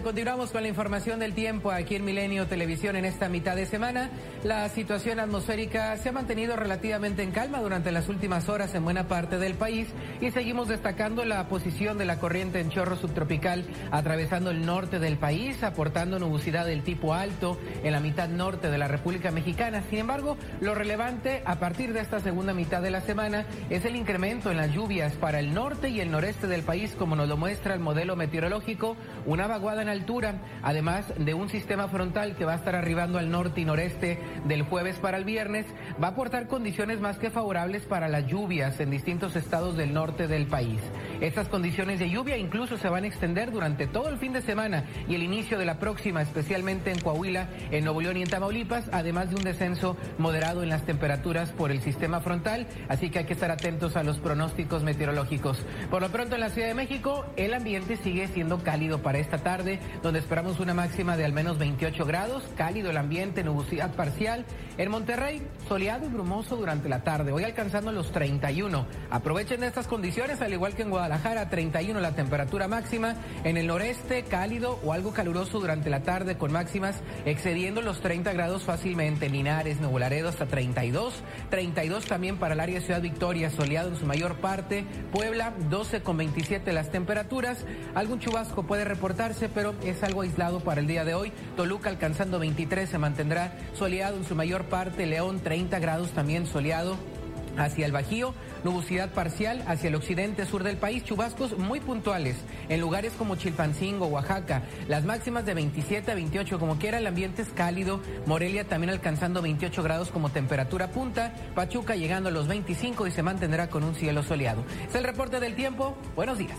Continuamos con la información del tiempo aquí en Milenio Televisión en esta mitad de semana. La situación atmosférica se ha mantenido relativamente en calma durante las últimas horas en buena parte del país y seguimos destacando la posición de la corriente en chorro subtropical atravesando el norte del país, aportando nubosidad del tipo alto en la mitad norte de la República Mexicana. Sin embargo, lo relevante a partir de esta segunda mitad de la semana es el incremento en las lluvias para el norte y el noreste del país, como nos lo muestra el modelo meteorológico, una vaguada en altura, además de un sistema frontal que va a estar arribando al norte y noreste del jueves para el viernes, va a aportar condiciones más que favorables para las lluvias en distintos estados del norte del país. Estas condiciones de lluvia incluso se van a extender durante todo el fin de semana y el inicio de la próxima, especialmente en Coahuila, en Nuevo León y en Tamaulipas, además de un descenso moderado en las temperaturas por el sistema frontal, así que hay que estar atentos a los pronósticos meteorológicos. Por lo pronto en la Ciudad de México, el ambiente sigue siendo cálido para esta tarde, donde esperamos una máxima de al menos 28 grados, cálido el ambiente, nubosidad parcial. En Monterrey, soleado y brumoso durante la tarde, hoy alcanzando los 31. Aprovechen estas condiciones, al igual que en Guadalajara, 31 la temperatura máxima. En el noreste, cálido o algo caluroso durante la tarde con máximas excediendo los 30 grados fácilmente. Linares, Nuevo Laredo hasta 32. 32 también para el área de Ciudad Victoria, soleado en su mayor parte. Puebla, 12 con 27 las temperaturas. Algún chubasco puede reportarse, pero es algo aislado para el día de hoy. Toluca alcanzando 23 se mantendrá soleado en su mayor parte. León, 30 grados también soleado. Hacia el Bajío, nubosidad parcial hacia el occidente sur del país, chubascos muy puntuales en lugares como Chilpancingo, Oaxaca, las máximas de 27 a 28 como quiera, el ambiente es cálido, Morelia también alcanzando 28 grados como temperatura punta, Pachuca llegando a los 25 y se mantendrá con un cielo soleado. Es el reporte del tiempo, buenos días.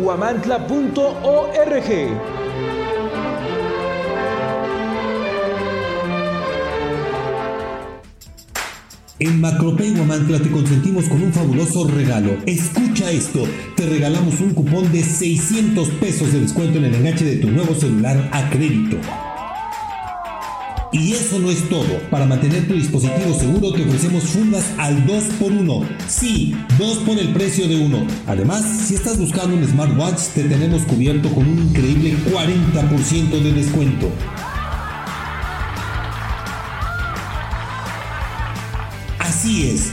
guamantla.org. En Macropay Guamantla te consentimos con un fabuloso regalo. Escucha esto, te regalamos un cupón de 600 pesos de descuento en el enganche de tu nuevo celular a crédito. Y eso no es todo. Para mantener tu dispositivo seguro te ofrecemos fundas al 2x1. Sí, 2 por el precio de uno. Además, si estás buscando un smartwatch, te tenemos cubierto con un increíble 40% de descuento. Así es,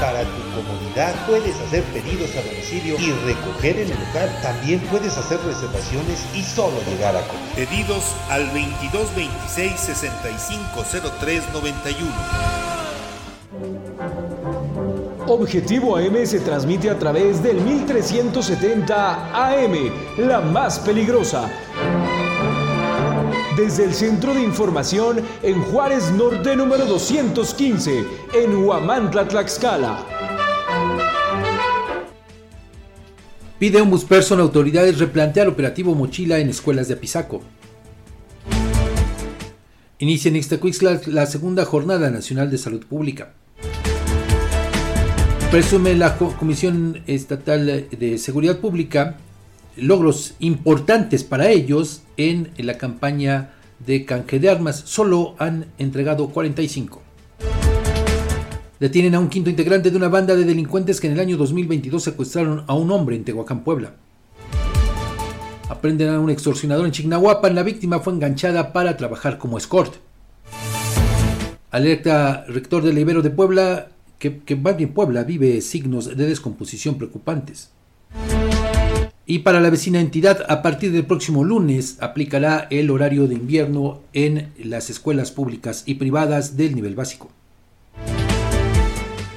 Para tu comodidad puedes hacer pedidos a domicilio y recoger en el local. También puedes hacer reservaciones y solo llegar a comer. Pedidos al 2226 650391. Objetivo AM se transmite a través del 1370 AM, la más peligrosa. Desde el Centro de Información en Juárez Norte número 215, en Huamantla, Tlaxcala. Pide Ombudsperson a autoridades replantear operativo mochila en escuelas de Apizaco. Inicia en Ixtacuixtla la segunda Jornada Nacional de Salud Pública. Presume la Comisión Estatal de Seguridad Pública logros importantes para ellos en la campaña de canje de armas. Solo han entregado 45. Detienen a un quinto integrante de una banda de delincuentes que en el año 2022 secuestraron a un hombre en Tehuacán, Puebla. Aprenden a un extorsionador en Chignahuapan. La víctima fue enganchada para trabajar como escort. Alerta rector del Ibero de Puebla que, que más Puebla vive signos de descomposición preocupantes. Y para la vecina entidad, a partir del próximo lunes aplicará el horario de invierno en las escuelas públicas y privadas del nivel básico.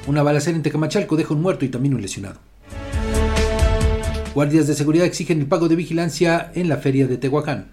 Una balacera en Tecamachalco deja un muerto y también un lesionado. Guardias de seguridad exigen el pago de vigilancia en la feria de Tehuacán.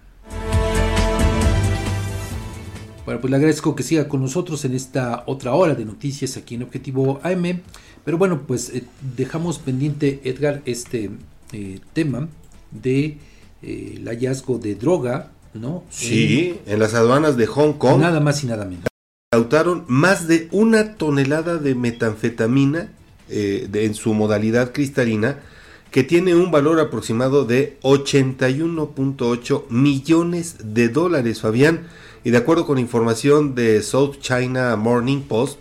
Bueno, pues le agradezco que siga con nosotros en esta otra hora de noticias aquí en Objetivo AM. Pero bueno, pues eh, dejamos pendiente, Edgar, este eh, tema de eh, el hallazgo de droga, ¿no? Sí, en, en, las aduanas de Hong Kong. Nada más y nada menos. Incautaron más de una tonelada de metanfetamina eh, de, en su modalidad cristalina que tiene un valor aproximado de 81.8 millones de dólares, Fabián. Y de acuerdo con información de South China Morning Post,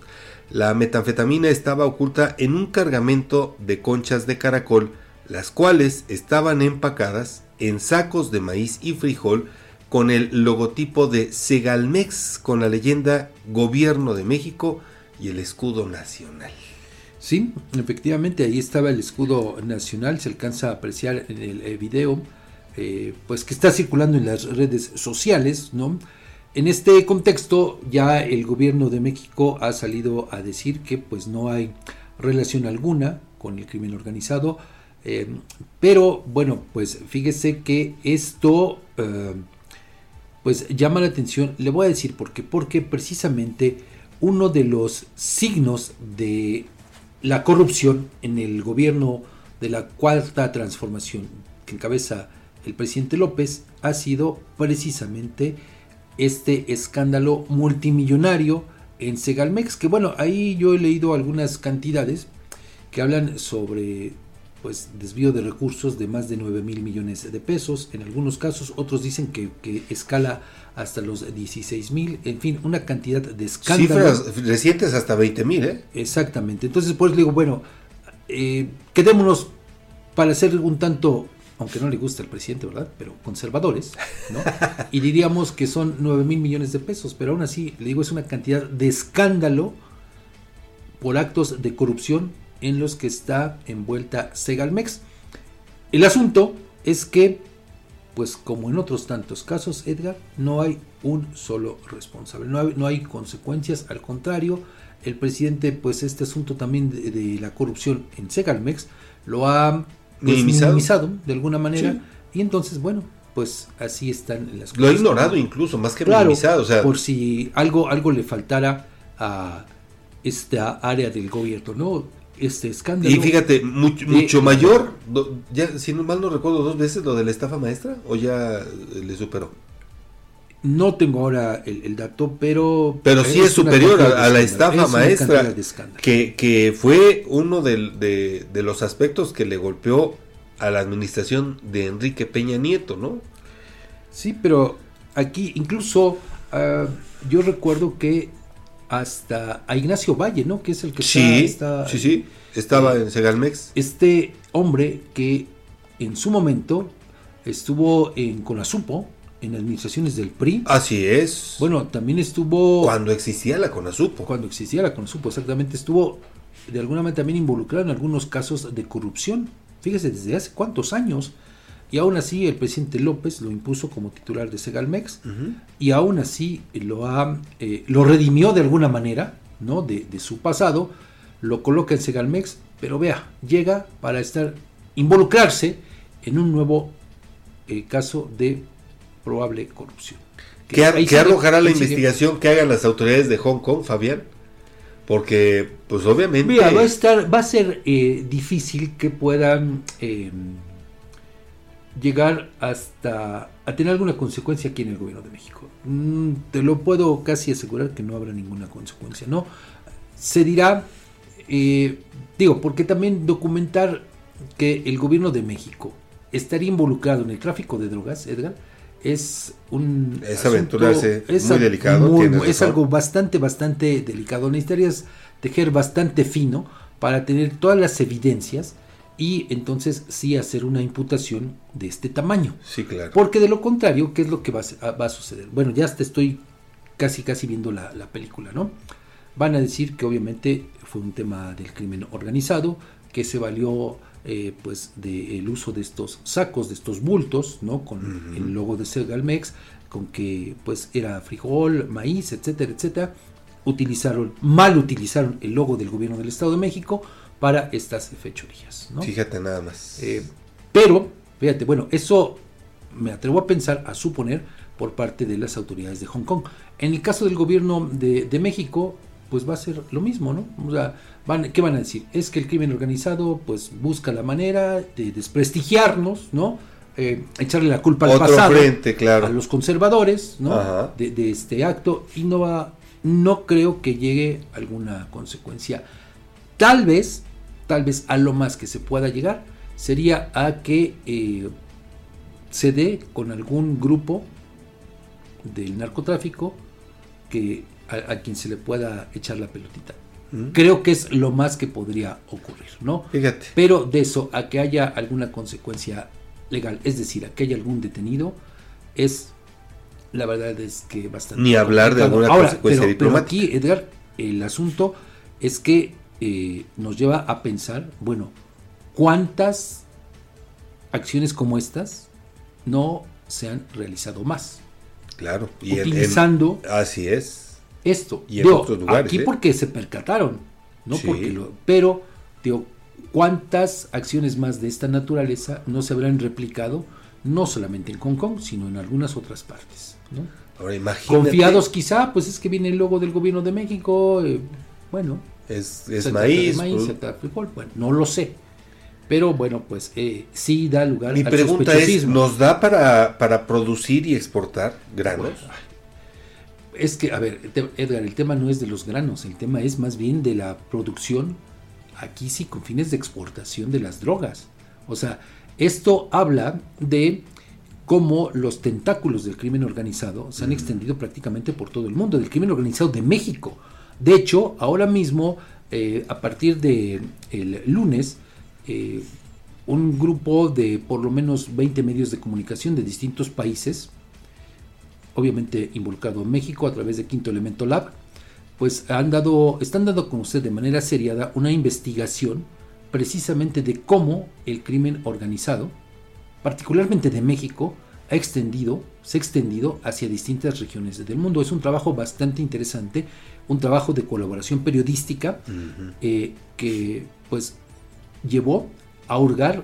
la metanfetamina estaba oculta en un cargamento de conchas de caracol, las cuales estaban empacadas en sacos de maíz y frijol con el logotipo de Segalmex con la leyenda Gobierno de México y el escudo nacional. Sí, efectivamente ahí estaba el escudo nacional, se alcanza a apreciar en el eh, video, eh, pues que está circulando en las redes sociales, ¿no? En este contexto ya el gobierno de México ha salido a decir que pues no hay relación alguna con el crimen organizado, eh, pero bueno, pues fíjese que esto pues llama la atención, le voy a decir por qué, porque precisamente uno de los signos de la corrupción en el gobierno de la cuarta transformación que encabeza el presidente López ha sido precisamente este escándalo multimillonario en Segalmex, que bueno, ahí yo he leído algunas cantidades que hablan sobre pues desvío de recursos de más de 9 mil millones de pesos. En algunos casos, otros dicen que, escala hasta los 16 mil. En fin, una cantidad de escándalos. Cifras recientes hasta 20 mil, ¿eh? Exactamente. Entonces, pues digo, bueno, eh, quedémonos para ser un tanto, aunque no le gusta al presidente, ¿verdad? Pero conservadores, ¿no? y diríamos que son 9 mil millones de pesos, pero aún así, le digo, es una cantidad de escándalo por actos de corrupción en los que está envuelta Segalmex. El asunto es que, pues como en otros tantos casos, Edgar, no hay un solo responsable, no hay, no hay consecuencias, al contrario, el presidente, pues este asunto también de, la corrupción en Segalmex lo ha minimizado. de alguna manera, y entonces, bueno, pues así están las cosas. Lo ha ignorado incluso, más que minimizado. O sea, por si algo, algo le faltara a esta área del gobierno, ¿no? Este escándalo. Y fíjate, mucho, mayor, ya, si no mal no recuerdo dos veces lo de la estafa maestra, o ya le superó. No tengo ahora el, dato, pero... Pero sí es, superior a, la estafa maestra, que, que fue uno de, de, los aspectos que le golpeó a la administración de Enrique Peña Nieto, ¿no? Sí, pero aquí incluso ah, yo recuerdo que hasta a Ignacio Valle, ¿no? Que es el que sí, está, Sí, sí, estaba en Segalmex. Este hombre que en su momento estuvo en Conasupo, en administraciones del PRI. Así es. Bueno, también estuvo... Cuando existía la Conasupo. Cuando existía la Conasupo, exactamente. Estuvo de alguna manera también involucrado en algunos casos de corrupción. Fíjese, desde hace cuántos años y aún así el presidente López lo impuso como titular de Segalmex y aún así lo, ha, eh, lo redimió de alguna manera ¿no? De, su pasado, lo coloca en Segalmex, pero vea, llega para estar involucrarse en un nuevo eh, caso de probable corrupción. ¿Qué, arrojará la investigación que hagan las autoridades de Hong Kong, Fabián? Porque, pues obviamente... Mira, va a, estar, va a ser eh, difícil que puedan llegar hasta a tener alguna consecuencia aquí en el gobierno de México. Mm, te lo puedo casi asegurar que no habrá ninguna consecuencia, ¿no? Se dirá, eh, digo, porque también documentar que el gobierno de México estaría involucrado en el tráfico de drogas, Edgar, es un... Es aventurarse, es muy delicado. es algo bastante, bastante delicado. Necesitarías tejer bastante fino para tener todas las evidencias y entonces sí hacer una imputación de este tamaño. Sí, claro. Porque de lo contrario, ¿qué es lo que va a, va a suceder? Bueno, ya te estoy casi casi viendo la, película, ¿no? Van a decir que obviamente fue un tema del crimen organizado, que se valió eh, pues del uso de estos sacos, de estos bultos, ¿no? Con el logo de Segalmex, con que pues era frijol, maíz, etcétera, etcétera. Utilizaron, mal utilizaron el logo del gobierno del Estado de México, para estas fechorías. ¿no? Fíjate nada más. Eh, pero, fíjate, bueno, eso me atrevo a pensar, a suponer, por parte de las autoridades de Hong Kong. En el caso del gobierno de, México, pues va a ser lo mismo, ¿no? O sea, van, ¿qué van a decir? Es que el crimen organizado, pues busca la manera de desprestigiarnos, ¿no? Eh, echarle la culpa al pasado, frente, claro. a los conservadores, ¿no? De, de, este acto y no va, no creo que llegue alguna consecuencia. Tal vez tal vez a lo más que se pueda llegar sería a que eh, se dé con algún grupo del narcotráfico que a, a quien se le pueda echar la pelotita. Creo que es lo más que podría ocurrir, ¿no? Fíjate. Pero de eso a que haya alguna consecuencia legal, es decir, a que haya algún detenido, es la verdad es que bastante. Ni hablar de alguna Ahora, consecuencia pero- pero diplomática. aquí, Edgar, el asunto es que eh, nos lleva a pensar, bueno, ¿cuántas acciones como estas no se han realizado más? Claro. Y en- en- Utilizando así es. esto. Y en Digo, otros lugares. Aquí ¿eh? porque se percataron, no Sí. porque lo, pero digo, ¿cuántas acciones más de esta naturaleza no se habrán replicado no solamente en Hong Kong, sino en algunas otras partes? ¿no? Ahora imagínate. Confiados quizá, pues es que viene el logo del gobierno de México, eh, bueno, Es, maíz. de maíz, pues, se trata de frijol, bueno, no lo sé. Pero bueno, pues eh, sí da lugar Mi al pregunta es. ¿nos da para, para producir y exportar granos? Es que, a ver, Edgar, el tema no es de los granos, el tema es más bien de la producción, aquí sí con fines de exportación de las drogas. O sea, esto habla de cómo los tentáculos del crimen organizado se han extendido prácticamente por todo el mundo, del crimen organizado de México. De hecho, ahora mismo, eh, a partir de el lunes, eh, un grupo de por lo menos 20 medios de comunicación de distintos países, obviamente involucrado en México a través de Quinto Elemento Lab, pues han dado, están dando con usted de manera seriada una investigación precisamente de cómo el crimen organizado, particularmente de México, ha extendido, se ha extendido hacia distintas regiones del mundo. Es un trabajo bastante interesante, un trabajo de colaboración periodística eh, que pues llevó a hurgar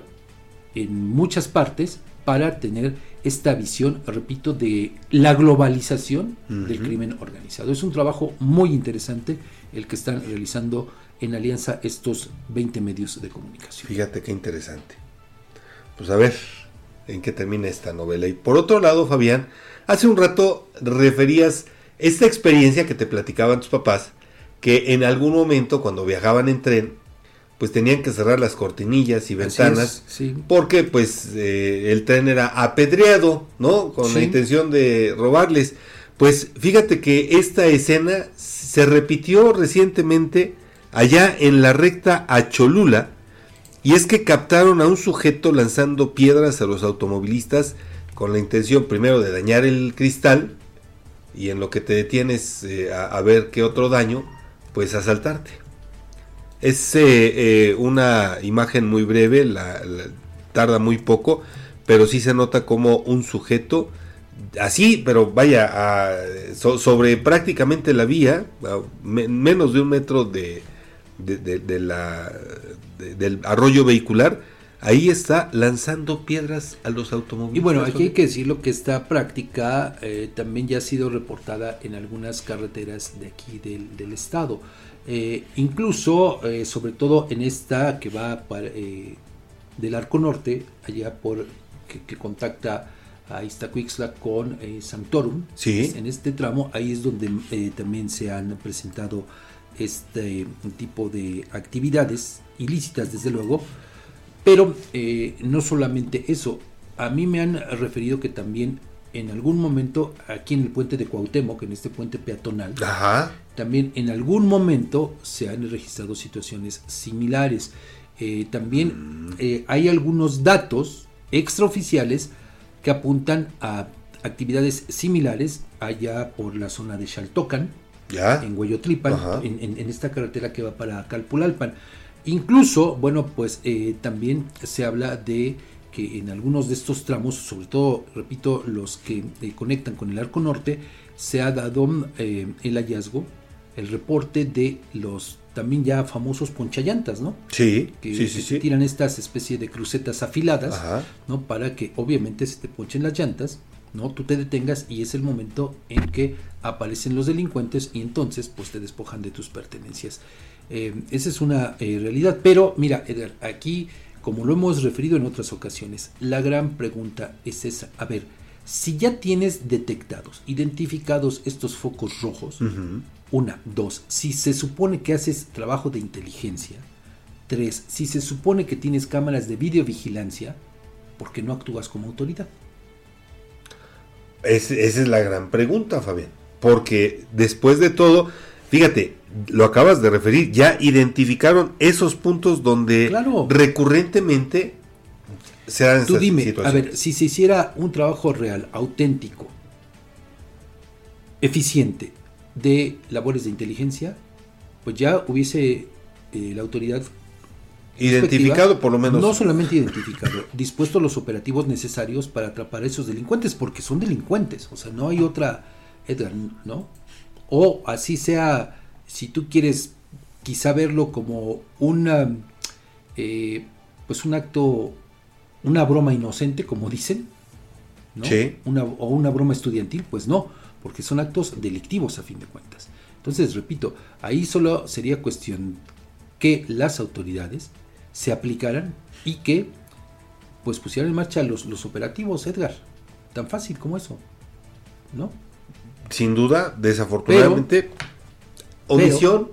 en muchas partes para tener esta visión, repito, de la globalización del crimen organizado. Es un trabajo muy interesante el que están realizando en alianza estos 20 medios de comunicación. Fíjate qué interesante. Pues a ver en qué termina esta novela. Y por otro lado, Fabián, hace un rato referías esta experiencia que te platicaban tus papás, que en algún momento cuando viajaban en tren, pues tenían que cerrar las cortinillas y ventanas, es, sí. porque pues eh, el tren era apedreado, ¿no? Con la intención de robarles. Pues fíjate que esta escena se repitió recientemente allá en la recta a Cholula, y es que captaron a un sujeto lanzando piedras a los automovilistas con la intención primero de dañar el cristal y en lo que te detienes eh, a, ver qué otro daño, pues asaltarte. Es eh, eh, una imagen muy breve, la- tarda muy poco, pero sí se nota como un sujeto así, pero vaya, sobre prácticamente la vía, menos de un metro de- de la, de- del arroyo vehicular, ahí está lanzando piedras a los automovilistas. Y bueno, aquí hay que decirlo que esta práctica eh, también ya ha sido reportada en algunas carreteras de aquí del, del estado. Eh, incluso, eh, sobre todo en esta que va para, del Arco Norte, allá por que, que contacta a Iztacuixtla con Sanctorum. Sí. En este tramo, ahí es donde también se han presentado este tipo de actividades ilícitas, desde luego. Pero eh, no solamente eso, a mí me han referido que también en algún momento aquí en el puente de Cuauhtémoc, en este puente peatonal, también en algún momento se han registrado situaciones similares. Eh, también eh, hay algunos datos extraoficiales que apuntan a actividades similares allá por la zona de Xaltocan, Ya. en Hueyotlipan, en, en- en esta carretera que va para Calpulalpan. Incluso, bueno, pues eh, también se habla de que en algunos de estos tramos, sobre todo, repito, los que eh, conectan con el arco norte, se ha dado eh, el hallazgo, el reporte de los también ya famosos ponchallantas, ¿no? Sí, que sí, sí, tiran estas especies de crucetas afiladas, Ajá. ¿no? Para que obviamente se te ponchen las llantas, ¿no? Tú te detengas y es el momento en que aparecen los delincuentes y entonces pues te despojan de tus pertenencias. Eh, esa es una eh, realidad, pero mira, Edgar, aquí, como lo hemos referido en otras ocasiones, la gran pregunta es esa, a ver, si ya tienes detectados, identificados estos focos rojos, una, dos, si se supone que haces trabajo de inteligencia. Tres, si se supone que tienes cámaras de videovigilancia, ¿por qué no actúas como autoridad? Esa es la gran pregunta, Fabián. Porque después de todo, fíjate, lo acabas de referir, ya identificaron esos puntos donde recurrentemente se dan Tú dime, a ver, si se hiciera un trabajo real, auténtico, eficiente de labores de inteligencia, pues ya hubiese eh, la autoridad identificado por lo menos. No solamente identificado, dispuesto los operativos necesarios para atrapar a esos delincuentes, porque son delincuentes, o sea, no hay otra, Edgar, ¿no? O así sea, si tú quieres quizá verlo como una, eh, pues un acto, una broma inocente, como dicen, ¿no? Una, o una broma estudiantil, pues no, porque son actos delictivos a fin de cuentas. Entonces, repito, ahí solo sería cuestión que las autoridades se aplicaran y que pues pusieran en marcha los, los operativos, Edgar. Tan fácil como eso. ¿No? Sin duda, desafortunadamente, omisión.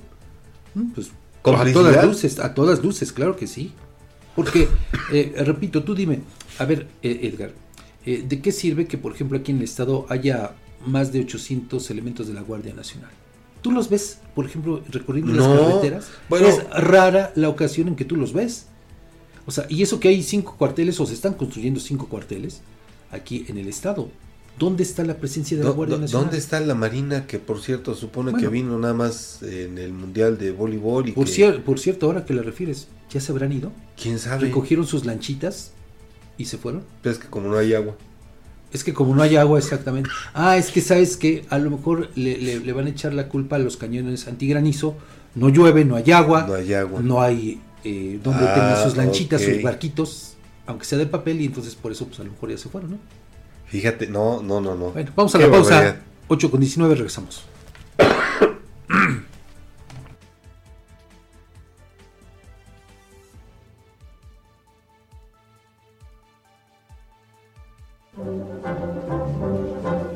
Mm, pues, a todas luces, a todas luces, claro que sí. Porque, eh, repito, tú dime, a ver, eh, Edgar, eh, ¿de qué sirve que, por ejemplo, aquí en el Estado haya más de 800 elementos de la Guardia Nacional? Tú los ves, por ejemplo, recorriendo las carreteras. Bueno, es rara la ocasión en que tú los ves. O sea, y eso que hay cinco cuarteles o se están construyendo cinco cuarteles aquí en el estado. ¿Dónde está la presencia de la Guardia Nacional? ¿Dónde está la Marina que, por cierto, supone que vino nada más en el Mundial de Voleibol? Y por, por cierto, ahora que la refieres, ¿ya se habrán ido? ¿Quién sabe? ¿Recogieron sus lanchitas y se fueron? Pero es que como no hay agua. Es que como no hay agua exactamente. Ah, es que sabes que a lo mejor le, van a echar la culpa a los cañones antigranizo. No llueve, no hay agua. No hay agua. No hay eh, donde ah, tengan sus lanchitas, sus barquitos, aunque sea de papel, y entonces por eso pues a lo mejor ya se fueron, ¿no? Fíjate, no, no, no, no. Bueno, vamos a la pausa. 8 con 19, regresamos.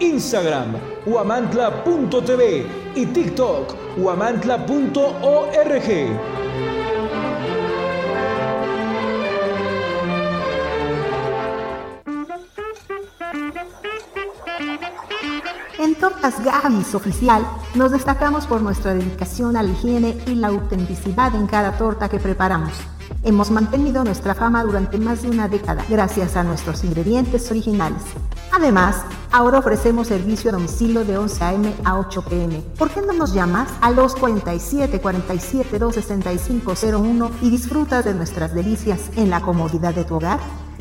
Instagram, huamantla.tv y TikTok, huamantla.org. En Tortas Gamis Oficial nos destacamos por nuestra dedicación a la higiene y la autenticidad en cada torta que preparamos. Hemos mantenido nuestra fama durante más de una década gracias a nuestros ingredientes originales. Además, ahora ofrecemos servicio a domicilio de 11 a.m. a 8 p.m. ¿Por qué no nos llamas a los 47 47 265 01 y disfrutas de nuestras delicias en la comodidad de tu hogar?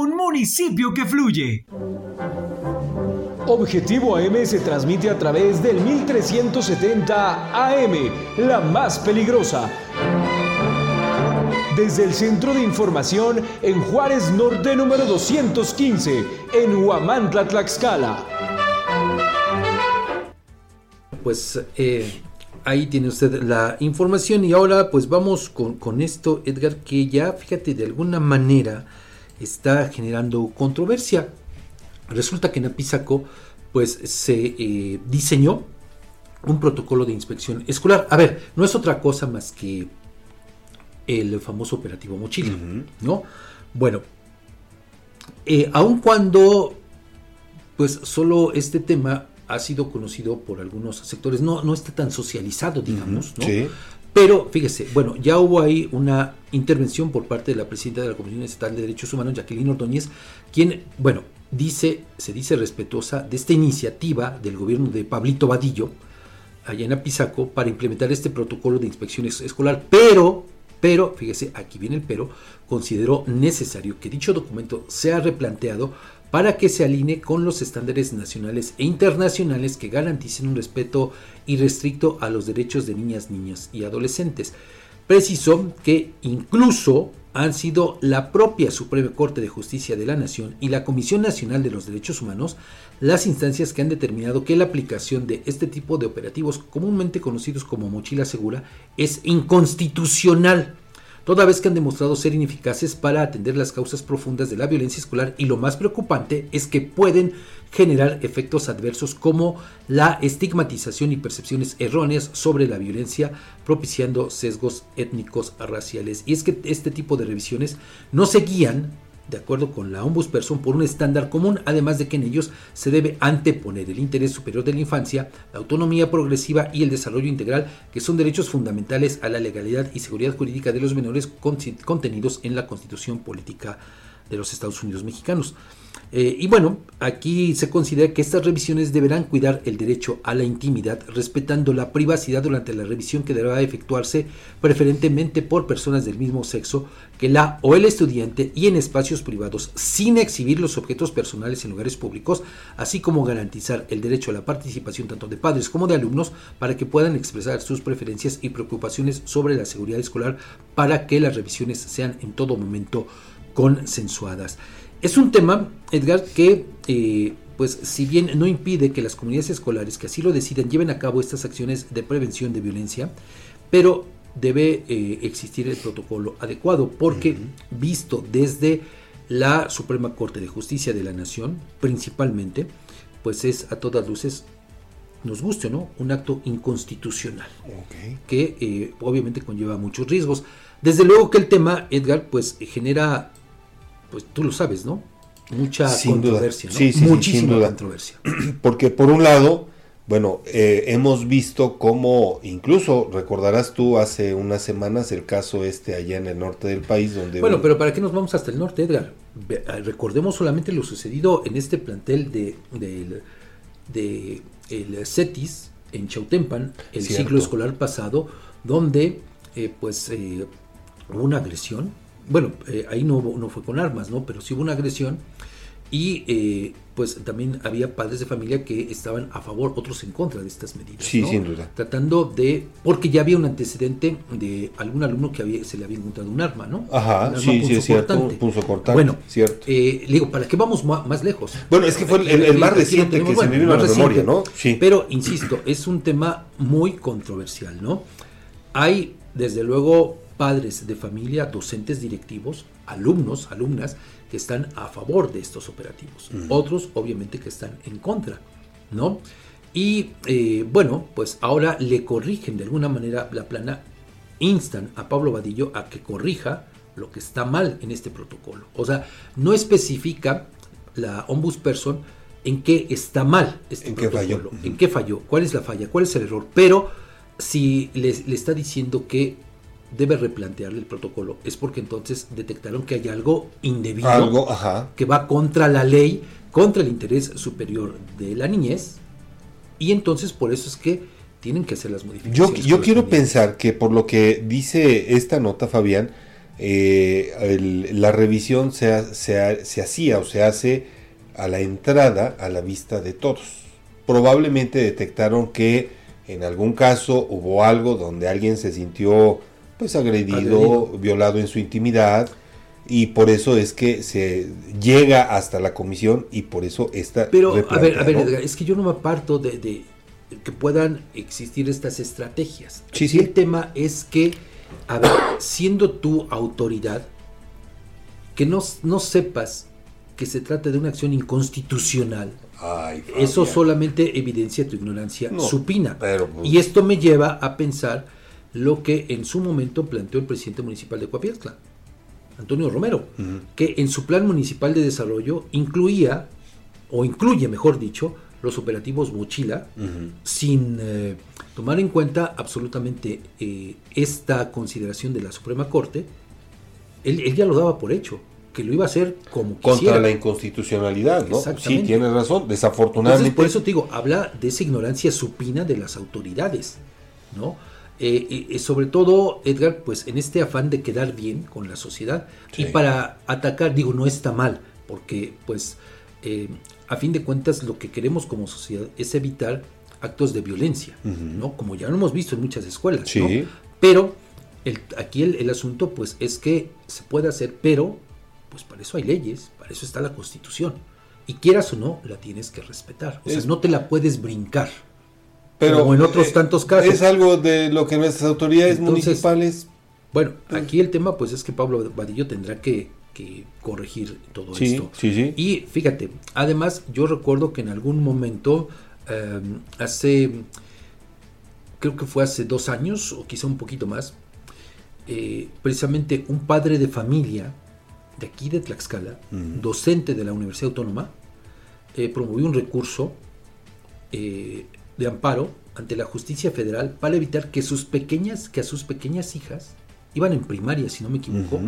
un municipio que fluye. Objetivo AM se transmite a través del 1370 AM, la más peligrosa. Desde el Centro de Información en Juárez Norte número 215, en Huamantla, Tlaxcala. Pues eh, ahí tiene usted la información y ahora pues vamos con, con esto, Edgar, que ya fíjate de alguna manera está generando controversia. Resulta que en Apizaco pues se eh, diseñó un protocolo de inspección escolar. A ver, no es otra cosa más que el famoso operativo mochila, ¿no? Bueno, eh, aun cuando pues solo este tema ha sido conocido por algunos sectores, no, no está tan socializado, digamos, ¿no? Pero fíjese, bueno, ya hubo ahí una intervención por parte de la presidenta de la Comisión Estatal de Derechos Humanos, Jacqueline Ordóñez, quien, bueno, dice, se dice respetuosa de esta iniciativa del gobierno de Pablito Vadillo, allá en Apizaco, para implementar este protocolo de inspección es- escolar. Pero, pero, fíjese, aquí viene el pero, consideró necesario que dicho documento sea replanteado para que se alinee con los estándares nacionales e internacionales que garanticen un respeto irrestricto a los derechos de niñas, niños y adolescentes. Precisó que incluso han sido la propia Suprema Corte de Justicia de la Nación y la Comisión Nacional de los Derechos Humanos las instancias que han determinado que la aplicación de este tipo de operativos, comúnmente conocidos como mochila segura, es inconstitucional, toda vez que han demostrado ser ineficaces para atender las causas profundas de la violencia escolar y lo más preocupante es que pueden generar efectos adversos como la estigmatización y percepciones erróneas sobre la violencia, propiciando sesgos étnicos raciales. Y es que este tipo de revisiones no se guían de acuerdo con la Ombudsperson por un estándar común, además de que en ellos se debe anteponer el interés superior de la infancia, la autonomía progresiva y el desarrollo integral, que son derechos fundamentales a la legalidad y seguridad jurídica de los menores contenidos en la Constitución Política de los Estados Unidos Mexicanos. Eh, y bueno, aquí se considera que estas revisiones deberán cuidar el derecho a la intimidad, respetando la privacidad durante la revisión que deberá efectuarse preferentemente por personas del mismo sexo que la o el estudiante y en espacios privados, sin exhibir los objetos personales en lugares públicos, así como garantizar el derecho a la participación tanto de padres como de alumnos para que puedan expresar sus preferencias y preocupaciones sobre la seguridad escolar para que las revisiones sean en todo momento consensuadas. Es un tema, Edgar, que eh, pues si bien no impide que las comunidades escolares que así lo deciden lleven a cabo estas acciones de prevención de violencia, pero debe eh, existir el protocolo adecuado, porque visto desde la Suprema Corte de Justicia de la Nación, principalmente, pues es a todas luces, nos guste o no, un acto inconstitucional, que eh, obviamente conlleva muchos riesgos. Desde luego que el tema, Edgar, pues genera, pues tú lo sabes, ¿no? Mucha Sin duda. controversia, ¿no? Sí, sí, Muchísima sin duda. controversia. Porque por un lado, bueno, eh, hemos visto cómo, incluso recordarás tú hace unas semanas el caso este allá en el norte del país, donde... Bueno, un- pero ¿para qué nos vamos hasta el norte, Edgar? Ah, Recordemos solamente lo sucedido en este plantel de, del- de el CETIS en Chautempan el Cierto. ciclo escolar pasado, donde eh, pues eh, hubo una agresión. Bueno, eh, ahí no, no fue con armas, ¿no? Pero sí hubo una agresión y eh, pues también había padres de familia que estaban a favor, otros en contra de estas medidas. Sí, ¿no? sin duda. Tratando de, porque ya había un antecedente de algún alumno que había, se le había encontrado un arma, ¿no? Un arma sí, sí, es cierto, un punzocortante, Bueno, cierto. eh, le digo, ¿para qué vamos más lejos? Bueno, es que fue el- el- el más reciente que se me vino a la memoria. ¿no? Sí. Pero, insisto, es un tema muy controversial, ¿no? Hay, desde luego, padres de familia, docentes directivos, alumnos, alumnas, que están a favor de estos operativos. Otros, obviamente, que están en contra, ¿no? Y, eh, bueno, pues ahora le corrigen de alguna manera la plana, instan a Pablo Vadillo a que corrija lo que está mal en este protocolo. O sea, no especifica la ombudsperson en qué está mal este ¿En qué protocolo, falló? en qué falló, cuál es la falla, cuál es el error. Pero si le, le está diciendo que debe replantearle el protocolo, es porque entonces detectaron que hay algo indebido Algo, ajá. que va contra la ley, contra el interés superior de la niñez, y entonces por eso es que tienen que hacer las modificaciones. yo quiero pensar que por lo que dice esta nota, Fabián, eh, el- la revisión se, ha- se, ha- se hacía o se hace a la entrada, a la vista de todos. Probablemente detectaron que en algún caso hubo algo donde alguien se sintió pues agredido, Agredido. violado en su intimidad y por eso es que se llega hasta la comisión y por eso esta Pero, a ver, a ver. Edgar, es que yo no me aparto de, de que puedan existir estas estrategias. Sí, sí. El tema es que, a ver, siendo tu autoridad, que no, no sepas que se trata de una acción inconstitucional, Ay, eso solamente evidencia tu ignorancia No, supina. pero, pues- Y esto me lleva a pensar lo que en su momento planteó el presidente municipal de Coapiazcla, Antonio Romero, que en su plan municipal de desarrollo incluía, o incluye, mejor dicho, los operativos Mochila, sin eh, tomar en cuenta absolutamente eh, esta consideración de la Suprema Corte, él, él ya lo daba por hecho. que lo iba a hacer como Contra quisiera. la inconstitucionalidad, ¿no? Sí, tienes razón. Desafortunadamente. Entonces, por eso te digo, habla de esa ignorancia supina de las autoridades, ¿no? Eh, eh, sobre todo, Edgar, pues en este afán de quedar bien con la sociedad y para atacar, digo, no está mal, porque pues eh, a fin de cuentas lo que queremos como sociedad es evitar actos de violencia, ¿no? Como ya lo hemos visto en muchas escuelas, Sí. ¿no? Pero el- aquí el, el asunto pues es que se puede hacer, pero pues para eso hay leyes, para eso está la constitución. Y quieras o no, la tienes que respetar. O sea, Es- no te la puedes brincar. Pero como en otros eh, tantos casos. Es algo de lo que nuestras autoridades Entonces, municipales. Bueno, aquí el tema pues es que Pablo Vadillo tendrá que, que corregir todo Sí, esto. sí, sí. Y fíjate, además yo recuerdo que en algún momento, eh, hace, creo que fue hace dos años o quizá un poquito más, eh, precisamente un padre de familia de aquí de Tlaxcala, docente de la Universidad Autónoma, eh, promovió un recurso eh, de amparo ante la justicia federal para evitar que sus pequeñas, que a sus pequeñas hijas, iban en primaria, si no me equivoco,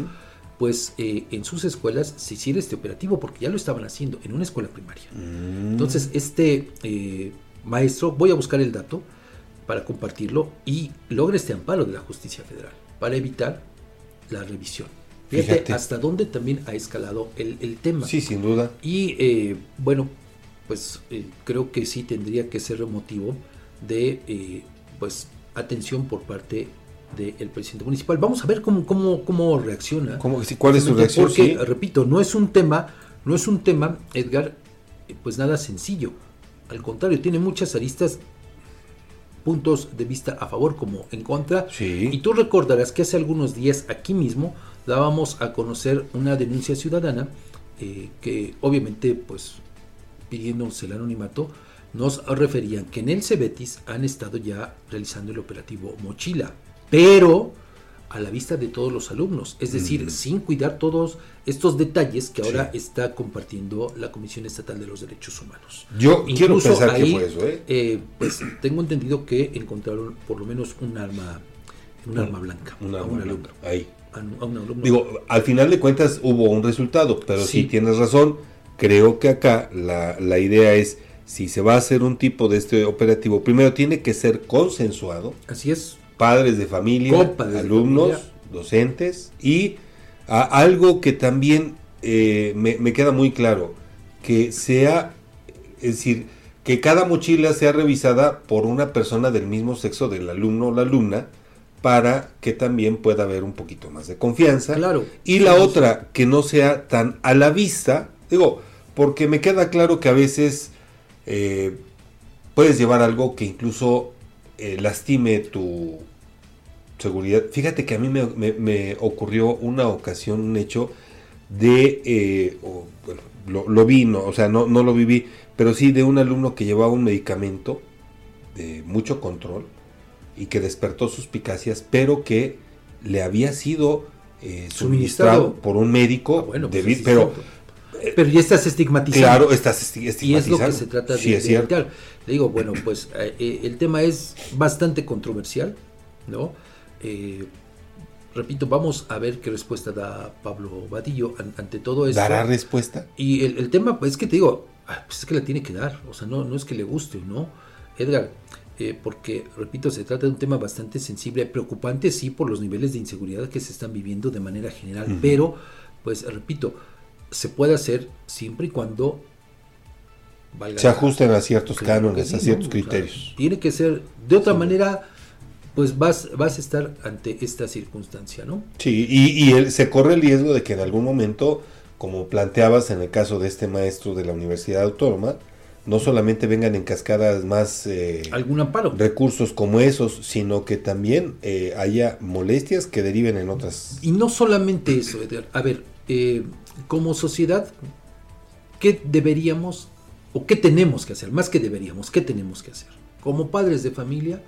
pues eh, en sus escuelas se hiciera este operativo, porque ya lo estaban haciendo en una escuela primaria. Mm. Entonces, este eh, maestro, voy a buscar el dato para compartirlo y logra este amparo de la justicia federal para evitar la revisión. Fíjate, Fíjate. hasta dónde también ha escalado el, el tema. Sí, sin duda. Y eh, bueno, pues eh, creo que sí tendría que ser motivo de eh, pues atención por parte del presidente municipal. Vamos a ver cómo, cómo, cómo reacciona. ¿Cómo? ¿Cuál es su reacción? Porque, Sí. repito, no es un tema, no es un tema, Edgar, eh, pues nada sencillo. Al contrario, tiene muchas aristas, puntos de vista a favor como en contra. Y tú recordarás que hace algunos días aquí mismo dábamos a conocer una denuncia ciudadana eh, que obviamente pues pidiéndose el anonimato nos referían que en el Cebetis han estado ya realizando el operativo Mochila, pero a la vista de todos los alumnos, es decir, sin cuidar todos estos detalles que ahora está compartiendo la Comisión Estatal de los Derechos Humanos. Yo quiero pensar que fue eso, ¿eh? pues tengo entendido que encontraron por lo menos un arma, un arma blanca Un a arma un blanca, alumno. ahí. A un- a un alumno. Digo, al final de cuentas hubo un resultado, pero sí, Sí. tienes razón. Creo que acá la, la idea es, si se va a hacer un tipo de este operativo, primero tiene que ser consensuado. Así es. Padres de familia, de alumnos, familia. docentes y a- algo que también eh, me, me queda muy claro, que sea, es decir, que cada mochila sea revisada por una persona del mismo sexo del alumno o la alumna para que también pueda haber un poquito más de confianza. Claro. Y la otra, que no sea tan a la vista, digo, porque me queda claro que a veces eh, puedes llevar algo que incluso eh, lastime tu seguridad. Fíjate que a mí me, me- me ocurrió una ocasión, un hecho de, eh, o, bueno, lo, lo vi, no, o sea, no, no lo viví, pero sí de un alumno que llevaba un medicamento de mucho control y que despertó suspicacias, pero que le había sido eh, suministrado Suministrado. por un médico, bueno, pues pero. Pero ya estás estigmatizando. Claro, estás esti- Y es lo que se trata de, es de evitar. Le digo, bueno, pues eh, eh, el tema es bastante controversial, ¿no? Eh, repito, vamos a ver qué respuesta da Pablo Vadillo an- ante todo esto. ¿Dará respuesta? Y el, el tema, pues es que te digo, ah, pues es que la tiene que dar, o sea, no, no es que le guste no, Edgar, eh, porque, repito, se trata de un tema bastante sensible, preocupante, sí, por los niveles de inseguridad que se están viviendo de manera general, pero, pues, repito, se puede hacer siempre y cuando valga Se ajusten a ciertos cánones, a ciertos criterios. tiene que ser, de otra manera, pues vas, vas a estar ante esta circunstancia, ¿no? Sí, y, y el- se corre el riesgo de que en algún momento, como planteabas en el caso de este maestro de la Universidad Autónoma, no solamente vengan en cascadas más eh, algún amparo recursos como esos, sino que también eh, haya molestias que deriven en otras. Y no solamente eso, Edgar. A ver, eh, como sociedad, ¿qué deberíamos o qué tenemos que hacer? Más que deberíamos, ¿qué tenemos que hacer? Como padres de familia,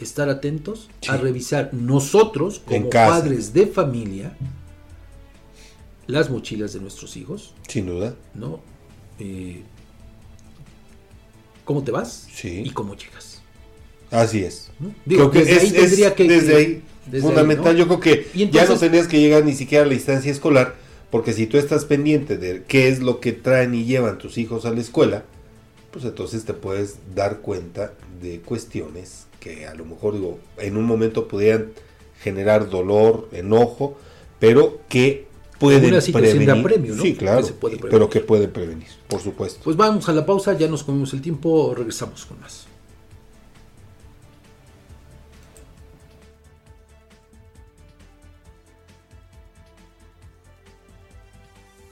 estar atentos a revisar nosotros, como padres de familia, las mochilas de nuestros hijos. Sin duda. ¿No? Eh, ¿Cómo te vas? Sí. Y cómo llegas. Así es. ¿no? Digo, Creo que desde es, ahí tendría es que- desde ahí desde fundamental. ahí, ¿no? Yo creo que ya no tenías que llegar ni siquiera a la instancia escolar Porque si tú estás pendiente de qué es lo que traen y llevan tus hijos a la escuela, pues entonces te puedes dar cuenta de cuestiones que a lo mejor digo, en un momento podrían generar dolor, enojo, pero que pueden Una situación de prevenir. apremio, ¿no? Sí, claro, Que puede prevenir. pero que pueden prevenir, por supuesto. Pues vamos a la pausa, ya nos comimos el tiempo, regresamos con más.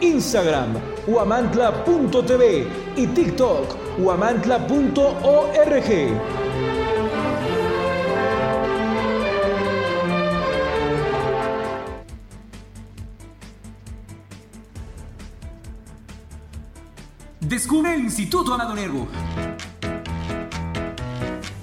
Instagram, huamantla.tv y TikTok, huamantla.org. Descubre el Instituto Amado Nervo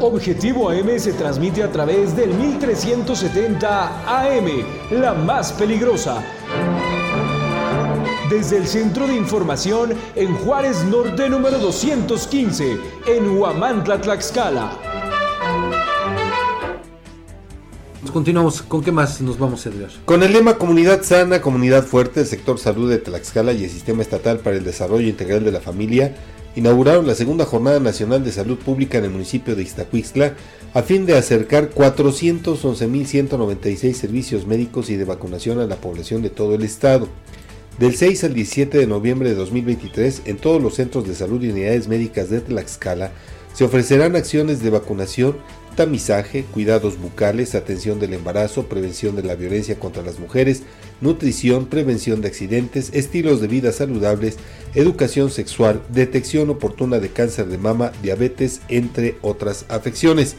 Objetivo AM se transmite a través del 1370 AM, la más peligrosa. Desde el Centro de Información en Juárez Norte número 215, en Huamantla, Tlaxcala. Continuamos, ¿con qué más nos vamos a ayudar? Con el lema Comunidad Sana, Comunidad Fuerte, el sector salud de Tlaxcala y el Sistema Estatal para el Desarrollo Integral de la Familia inauguraron la segunda Jornada Nacional de Salud Pública en el municipio de Iztacuixtla a fin de acercar 411.196 servicios médicos y de vacunación a la población de todo el estado. Del 6 al 17 de noviembre de 2023, en todos los centros de salud y unidades médicas de Tlaxcala, se ofrecerán acciones de vacunación, tamizaje, cuidados bucales, atención del embarazo, prevención de la violencia contra las mujeres, nutrición, prevención de accidentes, estilos de vida saludables, educación sexual, detección oportuna de cáncer de mama, diabetes, entre otras afecciones.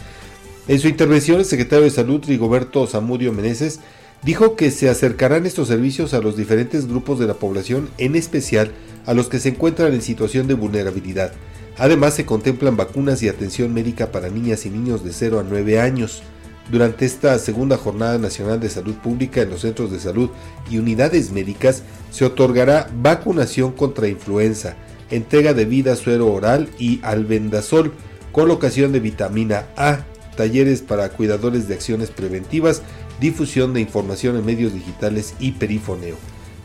En su intervención, el secretario de Salud, Rigoberto Zamudio Meneses, dijo que se acercarán estos servicios a los diferentes grupos de la población, en especial a los que se encuentran en situación de vulnerabilidad. Además, se contemplan vacunas y atención médica para niñas y niños de 0 a 9 años. Durante esta segunda Jornada Nacional de Salud Pública en los centros de salud y unidades médicas se otorgará vacunación contra influenza, entrega de vida suero oral y albendazol, colocación de vitamina A, talleres para cuidadores de acciones preventivas, difusión de información en medios digitales y perifoneo.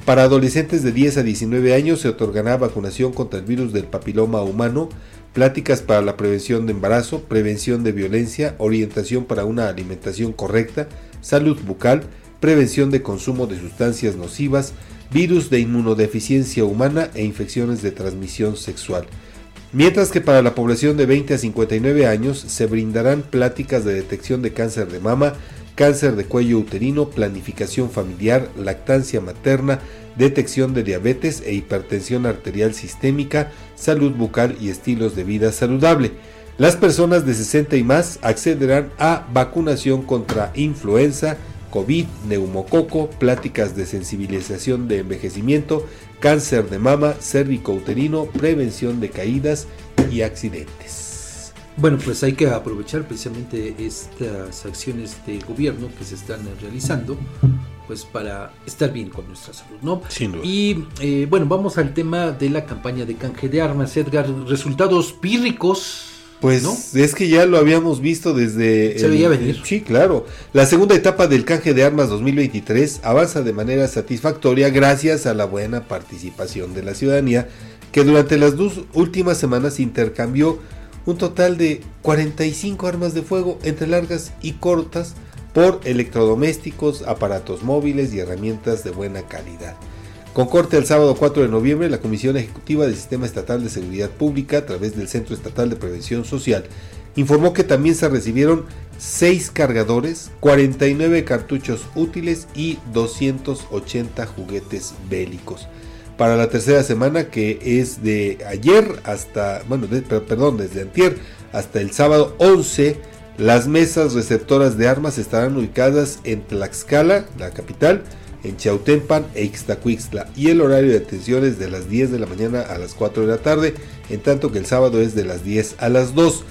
Para adolescentes de 10 a 19 años se otorgará vacunación contra el virus del papiloma humano, pláticas para la prevención de embarazo, prevención de violencia, orientación para una alimentación correcta, salud bucal, prevención de consumo de sustancias nocivas, virus de inmunodeficiencia humana e infecciones de transmisión sexual. Mientras que para la población de 20 a 59 años se brindarán pláticas de detección de cáncer de mama, cáncer de cuello uterino, planificación familiar, lactancia materna, detección de diabetes e hipertensión arterial sistémica, salud bucal y estilos de vida saludable. Las personas de 60 y más accederán a vacunación contra influenza, COVID, neumococo, pláticas de sensibilización de envejecimiento, cáncer de mama, cérvico-uterino, prevención de caídas y accidentes. Bueno, pues hay que aprovechar precisamente estas acciones de gobierno que se están realizando, pues para estar bien con nuestra salud, ¿no? Sin duda. Y eh, bueno, vamos al tema de la campaña de canje de armas, Edgar. Resultados pírricos. Pues ¿no? es que ya lo habíamos visto desde... Se veía venir. Sí, claro. La segunda etapa del canje de armas 2023 avanza de manera satisfactoria gracias a la buena participación de la ciudadanía que durante las dos últimas semanas intercambió un total de 45 armas de fuego entre largas y cortas por electrodomésticos, aparatos móviles y herramientas de buena calidad. Con corte el sábado 4 de noviembre, la Comisión Ejecutiva del Sistema Estatal de Seguridad Pública, a través del Centro Estatal de Prevención Social, informó que también se recibieron 6 cargadores, 49 cartuchos útiles y 280 juguetes bélicos. Para la tercera semana, que es de ayer hasta, bueno, perdón, desde antier hasta el sábado 11, las mesas receptoras de armas estarán ubicadas en Tlaxcala, la capital, en Chautempan e Ixtacuixtla y el horario de atención es de las 10 de la mañana a las 4 de la tarde, en tanto que el sábado es de las 10 a las 2.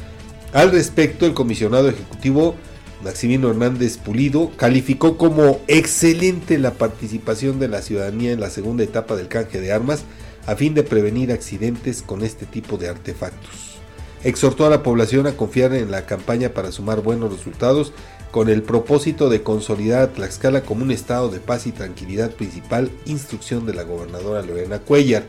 Al respecto, el comisionado ejecutivo Maximino Hernández Pulido calificó como excelente la participación de la ciudadanía en la segunda etapa del canje de armas a fin de prevenir accidentes con este tipo de artefactos. Exhortó a la población a confiar en la campaña para sumar buenos resultados con el propósito de consolidar a Tlaxcala como un estado de paz y tranquilidad principal, instrucción de la gobernadora Lorena Cuellar.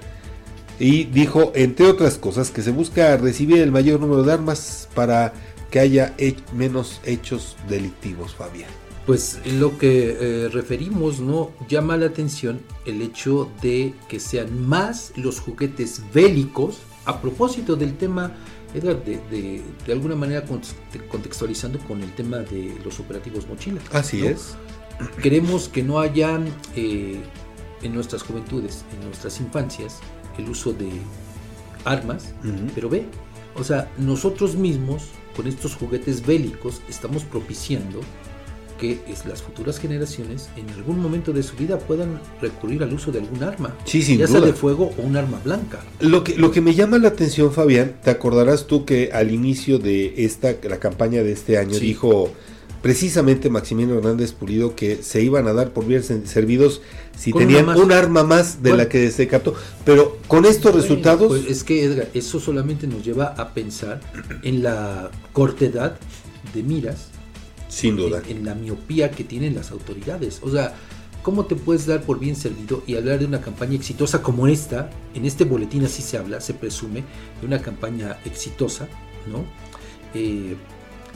Y dijo, entre otras cosas, que se busca recibir el mayor número de armas para que haya he- menos hechos delictivos, Fabián. Pues lo que eh, referimos, ¿no? Llama la atención el hecho de que sean más los juguetes bélicos, a propósito del tema, Edgar, de, de, de alguna manera conte- contextualizando con el tema de los operativos mochila. Así ¿no? es. Queremos que no haya eh, en nuestras juventudes, en nuestras infancias, el uso de armas, pero ve, o sea, nosotros mismos con estos juguetes bélicos estamos propiciando que es, las futuras generaciones en algún momento de su vida puedan recurrir al uso de algún arma, Sí, sin ya sea de fuego o un arma blanca. Lo que, lo que me llama la atención, Fabián, te acordarás tú que al inicio de esta, la campaña de este año, Sí. dijo precisamente Maximiliano Hernández Pulido que se iban a dar por bien servidos si Con tenían un arma más de Bueno. la que se captó. Pero con estos Bueno, resultados, pues es que Edgar, eso solamente nos lleva a pensar en la cortedad de miras sin duda. en, en la miopía que tienen las autoridades. O sea, ¿cómo te puedes dar por bien servido y hablar de una campaña exitosa como esta? En este boletín así se habla, se presume de una campaña exitosa, ¿no? Eh,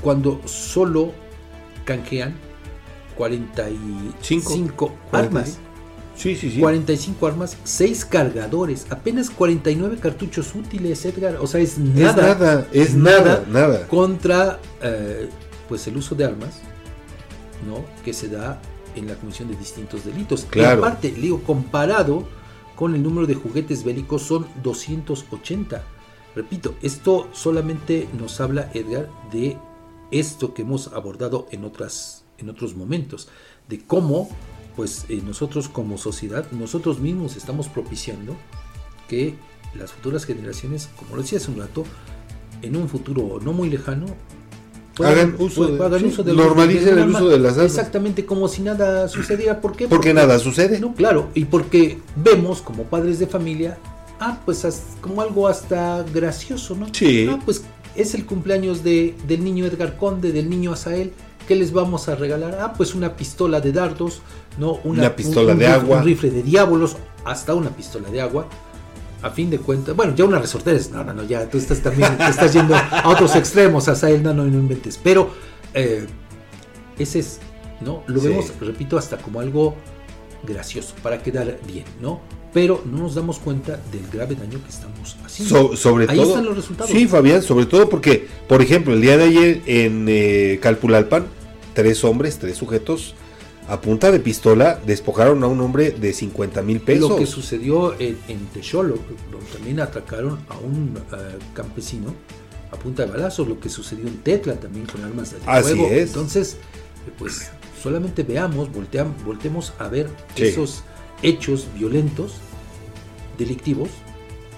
cuando solo canjean 45 armas. Sí, sí, sí. 45 armas, 6 cargadores, apenas 49 cartuchos útiles, Edgar. O sea, es nada. Es nada, es nada, nada. Contra eh, pues el uso de armas, ¿no? Que se da en la comisión de distintos delitos. Claro. Y aparte, digo, comparado con el número de juguetes bélicos son 280. Repito, esto solamente nos habla, Edgar, de esto que hemos abordado en otras en otros momentos, de cómo pues eh, nosotros como sociedad, nosotros mismos estamos propiciando que las futuras generaciones, como lo decía hace un rato, en un futuro no muy lejano, Hagan uso de- hagan sí, uso de- normalicen el uso de las armas. Exactamente como si nada sucediera. ¿Por qué? Porque nada sucede. No, claro, y porque vemos como padres de familia, ah, pues como algo hasta gracioso, ¿no? Sí. Ah, pues es el cumpleaños de, del niño Edgar Conde, del niño Asael. ¿Qué les vamos a regalar? Ah, pues una pistola de dardos, ¿no? Una pistola de rifle- agua. Un rifle de diablos, hasta una pistola de agua. A fin de cuentas, bueno, ya una resortera es, no, no, no, ya tú estás también, te estás yendo a otros extremos, Asael, no, no, no inventes. Pero eh, ese es, ¿no? Lo Sí. vemos, repito, hasta como algo gracioso, para quedar bien, ¿no? Pero no nos damos cuenta del grave daño que estamos haciendo. So- sobre Ahí todo. están los resultados. Sí, Fabián, sobre todo porque, por ejemplo, el día de ayer en eh, Calpulalpan, tres hombres, tres sujetos, a punta de pistola despojaron a un hombre de 50 mil pesos. Lo que sucedió en, en Texolo, donde también atracaron a un uh, campesino a punta de balazos, lo que sucedió en Tetla también con armas de Así fuego. es. Entonces, pues solamente veamos, volteam, voltemos a ver Sí. esos hechos violentos, delictivos,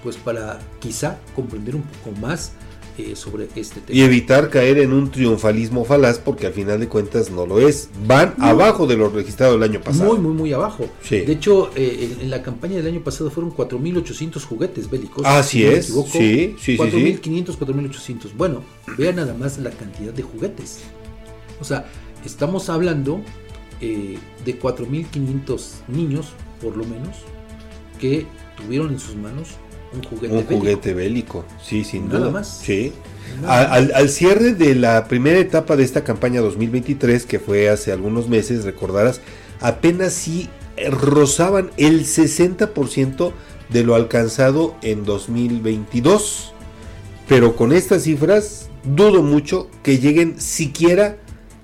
pues para quizá comprender un poco más eh, sobre este tema. Y evitar caer en un triunfalismo falaz, porque al final de cuentas no lo es. Van No. abajo de lo registrado el año pasado. Muy, muy, muy abajo. Sí. De hecho, eh, en, en la campaña del año pasado fueron 4.800 juguetes bélicos. Así si no me es, equivoco. sí, sí. 4.500, 4.800. Bueno, vean nada más la cantidad de juguetes. O sea, estamos hablando eh, de 4.500 niños, por lo menos, que tuvieron en sus manos un juguete Un bélico. juguete bélico, sí, sin Nada duda. más. Sí. Nada A- Al, al cierre de la primera etapa de esta campaña 2023, que fue hace algunos meses, recordarás, apenas sí eh, rozaban el 60% de lo alcanzado en 2022. Pero con estas cifras, dudo mucho que lleguen siquiera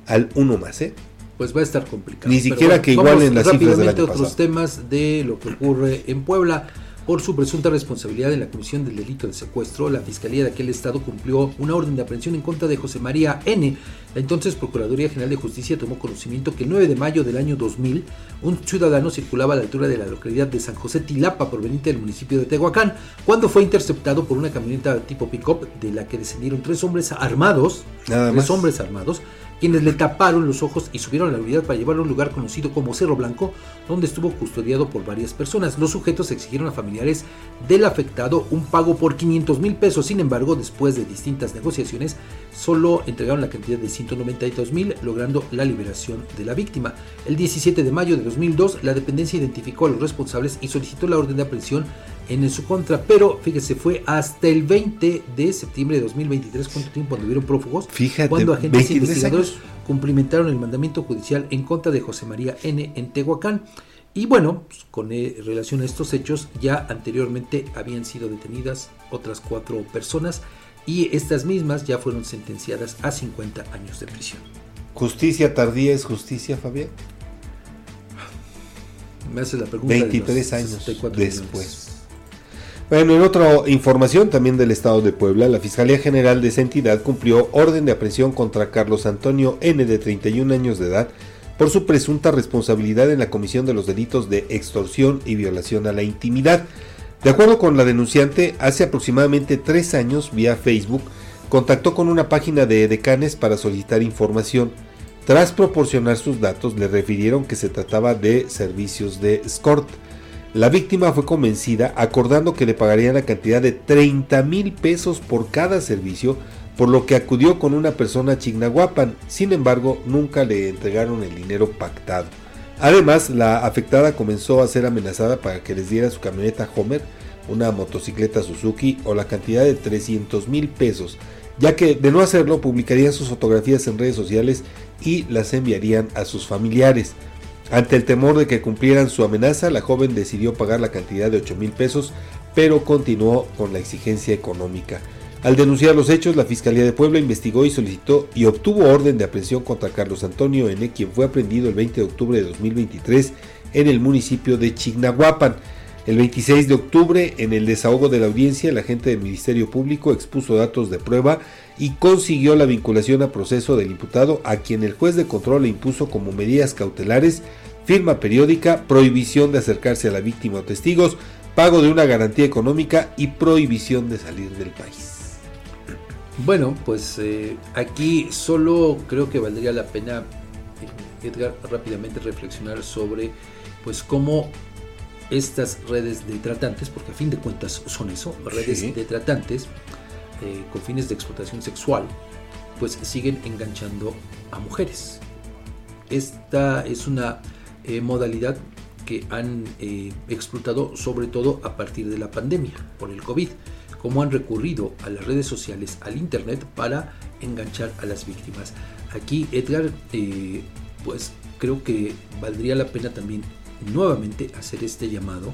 al uno más, ¿eh? pues va a estar complicado. Ni siquiera que igualen las cifras del año otros pasado. temas de lo que ocurre en Puebla. Por su presunta responsabilidad en la comisión del delito de secuestro, la Fiscalía de aquel estado cumplió una orden de aprehensión en contra de José María N. La entonces Procuraduría General de Justicia tomó conocimiento que el 9 de mayo del año 2000, un ciudadano circulaba a la altura de la localidad de San José Tilapa, proveniente del municipio de Tehuacán, cuando fue interceptado por una camioneta tipo pick-up de la que descendieron tres hombres armados, Nada tres más. hombres armados, quienes le taparon los ojos y subieron a la unidad para llevarlo a un lugar conocido como Cerro Blanco, donde estuvo custodiado por varias personas. Los sujetos exigieron a familiares del afectado un pago por 500 mil pesos. Sin embargo, después de distintas negociaciones, solo entregaron la cantidad de 192 mil, logrando la liberación de la víctima. El 17 de mayo de 2002, la dependencia identificó a los responsables y solicitó la orden de aprehensión en su contra, pero fíjese, fue hasta el 20 de septiembre de 2023, cuánto tiempo anduvieron prófugos, Fíjate, cuando agentes 23 investigadores años. cumplimentaron el mandamiento judicial en contra de José María N. en Tehuacán. Y bueno, pues, con eh, relación a estos hechos, ya anteriormente habían sido detenidas otras cuatro personas y estas mismas ya fueron sentenciadas a 50 años de prisión. ¿Justicia tardía es justicia, Fabián? Me hace la pregunta. de los 23 años 64 millones. Bueno, en otra información también del estado de Puebla, la Fiscalía General de esa entidad cumplió orden de aprehensión contra Carlos Antonio N. de 31 años de edad por su presunta responsabilidad en la comisión de los delitos de extorsión y violación a la intimidad. De acuerdo con la denunciante, hace aproximadamente tres años, vía Facebook, contactó con una página de decanes para solicitar información. Tras proporcionar sus datos, le refirieron que se trataba de servicios de escort. La víctima fue convencida acordando que le pagarían la cantidad de 30 mil pesos por cada servicio, por lo que acudió con una persona a Chignahuapan. Sin embargo, nunca le entregaron el dinero pactado. Además, la afectada comenzó a ser amenazada para que les diera su camioneta Homer, una motocicleta Suzuki o la cantidad de 300 mil pesos, ya que de no hacerlo publicarían sus fotografías en redes sociales y las enviarían a sus familiares. Ante el temor de que cumplieran su amenaza, la joven decidió pagar la cantidad de 8 mil pesos, pero continuó con la exigencia económica. Al denunciar los hechos, la Fiscalía de Puebla investigó y solicitó y obtuvo orden de aprehensión contra Carlos Antonio N., quien fue aprendido el 20 de octubre de 2023 en el municipio de Chignahuapan. El 26 de octubre, en el desahogo de la audiencia, el agente del Ministerio Público expuso datos de prueba y consiguió la vinculación a proceso del imputado a quien el juez de control le impuso como medidas cautelares, firma periódica, prohibición de acercarse a la víctima o testigos, pago de una garantía económica y prohibición de salir del país. Bueno, pues eh, aquí solo creo que valdría la pena, eh, Edgar, rápidamente reflexionar sobre pues cómo estas redes de tratantes, porque a fin de cuentas son eso, redes Sí. de tratantes eh, con fines de explotación sexual, pues siguen enganchando a mujeres. Esta es una eh, modalidad que han eh, explotado sobre todo a partir de la pandemia por el COVID, cómo han recurrido a las redes sociales, al internet para enganchar a las víctimas. Aquí Edgar, pues creo que valdría la pena también nuevamente hacer este llamado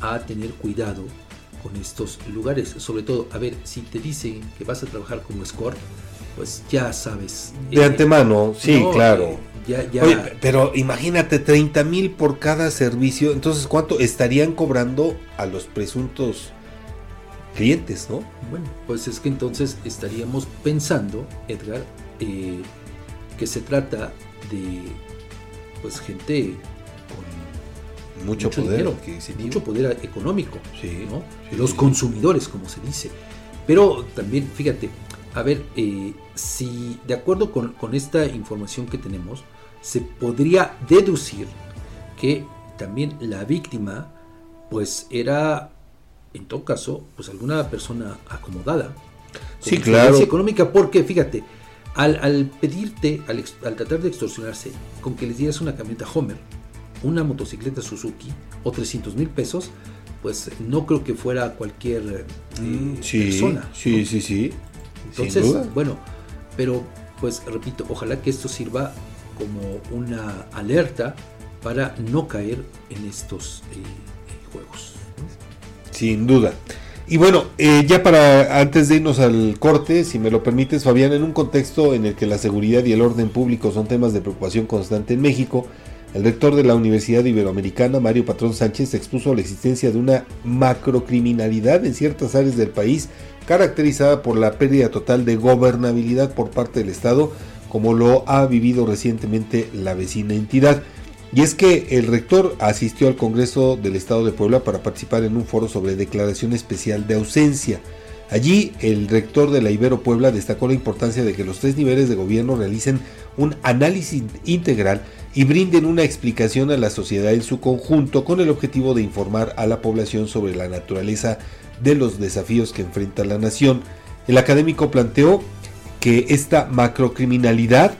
a tener cuidado con estos lugares, sobre todo, a ver, si te dicen que vas a trabajar como escort, pues ya sabes. De eh, antemano, sí, no, claro. eh, ya, ya, Oye, pero imagínate, 30 mil por cada servicio. Entonces, ¿cuánto estarían cobrando a los presuntos clientes, no? Bueno, pues es que entonces estaríamos pensando, Edgar, eh, que se trata de pues gente con Mucho poder dinero, mucho poder económico, Sí, ¿no? sí, los sí. consumidores, como se dice. Pero también, fíjate, a ver, eh, si de acuerdo con, con esta información que tenemos, se podría deducir que también la víctima, pues era, en todo caso, pues alguna persona acomodada. Sí, claro. económica, porque fíjate, al, al pedirte, al, al tratar de extorsionarse, con que les dieras una camioneta Homer, una motocicleta Suzuki o 300 mil pesos, pues no creo que fuera cualquier eh, Mm, sí, persona. sí, ¿no? sí, sí. Entonces, Sin duda. bueno, pero pues repito, ojalá que esto sirva como una alerta para no caer en estos eh, juegos. Sin duda. Y bueno, eh, ya para antes de irnos al corte, si me lo permites, Fabián, en un contexto en el que la seguridad y el orden público son temas de preocupación constante en México, el rector de la Universidad Iberoamericana, Mario Patrón Sánchez, expuso la existencia de una macrocriminalidad en ciertas áreas del país, caracterizada por la pérdida total de gobernabilidad por parte del Estado, como lo ha vivido recientemente la vecina entidad. Y es que el rector asistió al Congreso del Estado de Puebla para participar en un foro sobre declaración especial de ausencia. Allí el rector de la Ibero Puebla destacó la importancia de que los tres niveles de gobierno realicen un análisis integral y brinden una explicación a la sociedad en su conjunto con el objetivo de informar a la población sobre la naturaleza de los desafíos que enfrenta la nación. El académico planteó que esta macrocriminalidad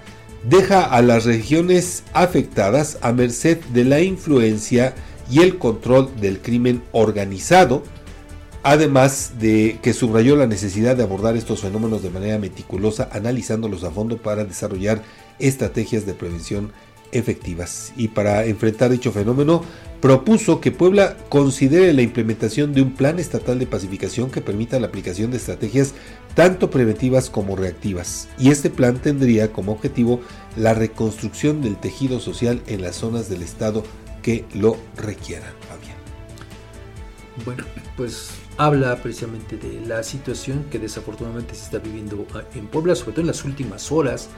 deja a las regiones afectadas a merced de la influencia y el control del crimen organizado, además de que subrayó la necesidad de abordar estos fenómenos de manera meticulosa, analizándolos a fondo para desarrollar estrategias de prevención efectivas. Y para enfrentar dicho fenómeno, propuso que Puebla considere la implementación de un plan estatal de pacificación que permita la aplicación de estrategias tanto preventivas como reactivas. Y este plan tendría como objetivo la reconstrucción del tejido social en las zonas del Estado que lo requieran. Fabián. Bueno, pues habla precisamente de la situación que desafortunadamente se está viviendo ah, en Puebla, sobre todo en las últimas horas.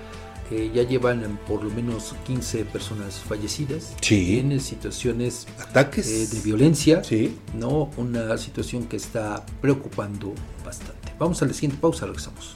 Eh, ya llevan eh, por lo menos 15 personas fallecidas Sí. en situaciones Ataques. eh, de violencia, Sí. no una situación que está preocupando bastante. Vamos a la siguiente pausa, regresamos.